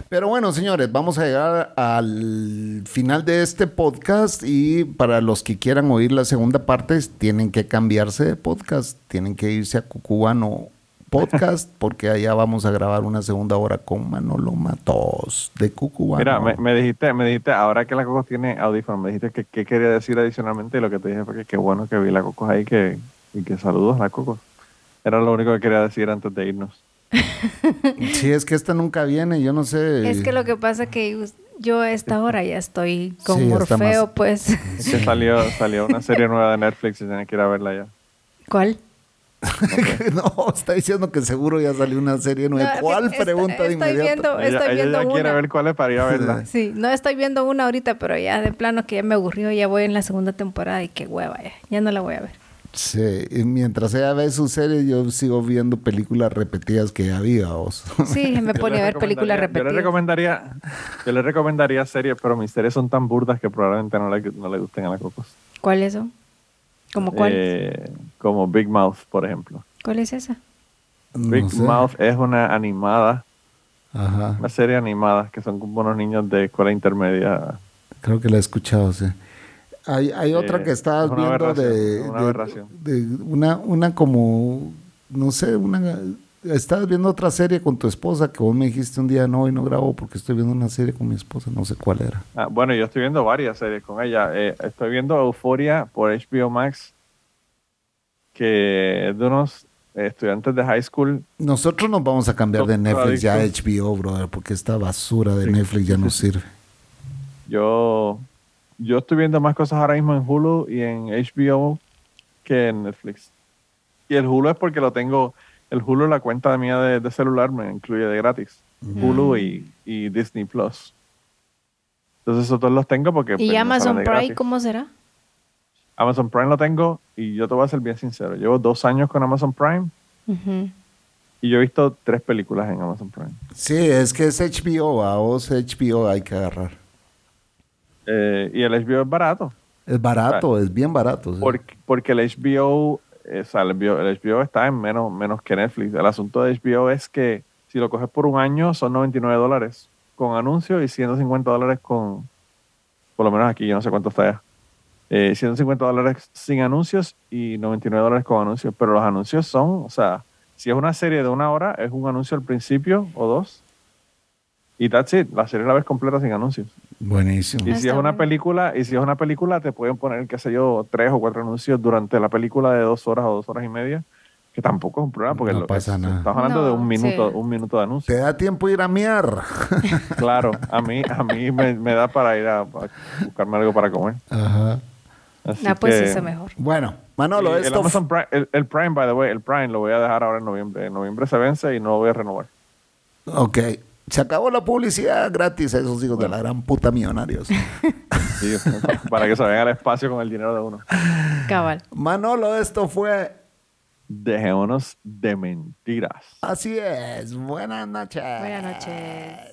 Pero bueno, señores, vamos a llegar al final de este podcast y para los que quieran oír la segunda parte, tienen que cambiarse de podcast, tienen que irse a Cucubano Podcast porque allá vamos a grabar una segunda hora con Manolo Matos de Cucubano. Mira, me, dijiste, me dijiste, ahora que la Cocos tiene audífono, me dijiste que qué quería decir adicionalmente y lo que te dije fue que qué bueno que vi la Cocos ahí que, y que saludos a la Cocos. Era lo único que quería decir antes de irnos. Sí, es que esta nunca viene, yo no sé. Es que lo que pasa que yo a esta hora ya estoy con Morfeo, pues. Es que salió, salió una serie nueva de Netflix y tiene que ir a verla ya. ¿Cuál? no, está diciendo que seguro ya salió una serie nueva. ¿Cuál? Pregunta de inmediato. Viendo, estoy viendo ella quiere ver cuál es para ir a verla. Sí, no estoy viendo una ahorita, pero ya de plano que ya me aburrió, ya voy en la segunda temporada y qué hueva, ya, ya no la voy a ver. Sí, y mientras ella ve su serie, yo sigo viendo películas repetidas que ya había. Vos. Sí, me pone a ver películas repetidas. Yo le recomendaría, yo le recomendaría series, pero mis series son tan burdas que probablemente no le, no le gusten a la Cocos. ¿Cuáles son? ¿Como cuál? Eh, como Big Mouth, por ejemplo. ¿Cuál es esa? Big Mouth es una animada. Ajá. Una serie animada que son como unos niños de escuela intermedia. Creo que la he escuchado, sí. Hay, hay otra que estabas viendo de, una de, una, una como, no sé, una estabas viendo otra serie con tu esposa que vos me dijiste un día no y no grabo porque estoy viendo una serie con mi esposa, no sé cuál era. Ah, bueno, yo estoy viendo varias series con ella. Eh, estoy viendo Euphoria por HBO Max, que es de unos estudiantes de high school. Nosotros nos vamos a cambiar de Netflix ya a HBO, brother, porque esta basura de Netflix ya no sirve. Yo yo estoy viendo más cosas ahora mismo en Hulu y en HBO que en Netflix. Y el Hulu es porque lo tengo, el Hulu, la cuenta mía de, celular me incluye de gratis. Hulu y, Disney Plus. Entonces esos dos los tengo porque... ¿Y pues, Amazon Prime cómo será? Amazon Prime lo tengo y yo te voy a ser bien sincero. Llevo dos años con Amazon Prime. Y yo he visto tres películas en Amazon Prime. Sí, es que es HBO, a vos HBO hay que agarrar. Eh, y el HBO es barato. Es barato, es bien barato. Porque, porque, el HBO, el HBO, está en menos, menos que Netflix. El asunto de HBO es que si lo coges por un año son 99 dólares con anuncios y 150 dólares con, por lo menos aquí, yo no sé cuánto está ya. 150 eh, dólares sin anuncios y 99 dólares con anuncios. Pero los anuncios son, o sea, si es una serie de una hora, es un anuncio al principio o dos. Y that's it. La serie la ves completa sin anuncios. Buenísimo. Y si es una película, y si es una película, te pueden poner, qué sé yo, tres o cuatro anuncios durante la película de dos horas o dos horas y media, que tampoco es un problema, porque no pasa nada. estás hablando de un minuto, un minuto de anuncio. Te da tiempo ir a miar. claro, a mí, a mí me, da para ir a, buscarme algo para comer. Ajá. Así no, pues eso mejor. Bueno, Manolo, el, esto... Prime, el, Prime, by the way, el Prime lo voy a dejar ahora en noviembre. En noviembre se vence y no lo voy a renovar. Ok se acabó la publicidad gratis a esos hijos de la gran puta millonarios. Sí, para que se vayan al espacio con el dinero de uno. Cabal. Manolo, esto fue. Dejémonos de mentiras. Así es. Buenas noches. Buenas noches.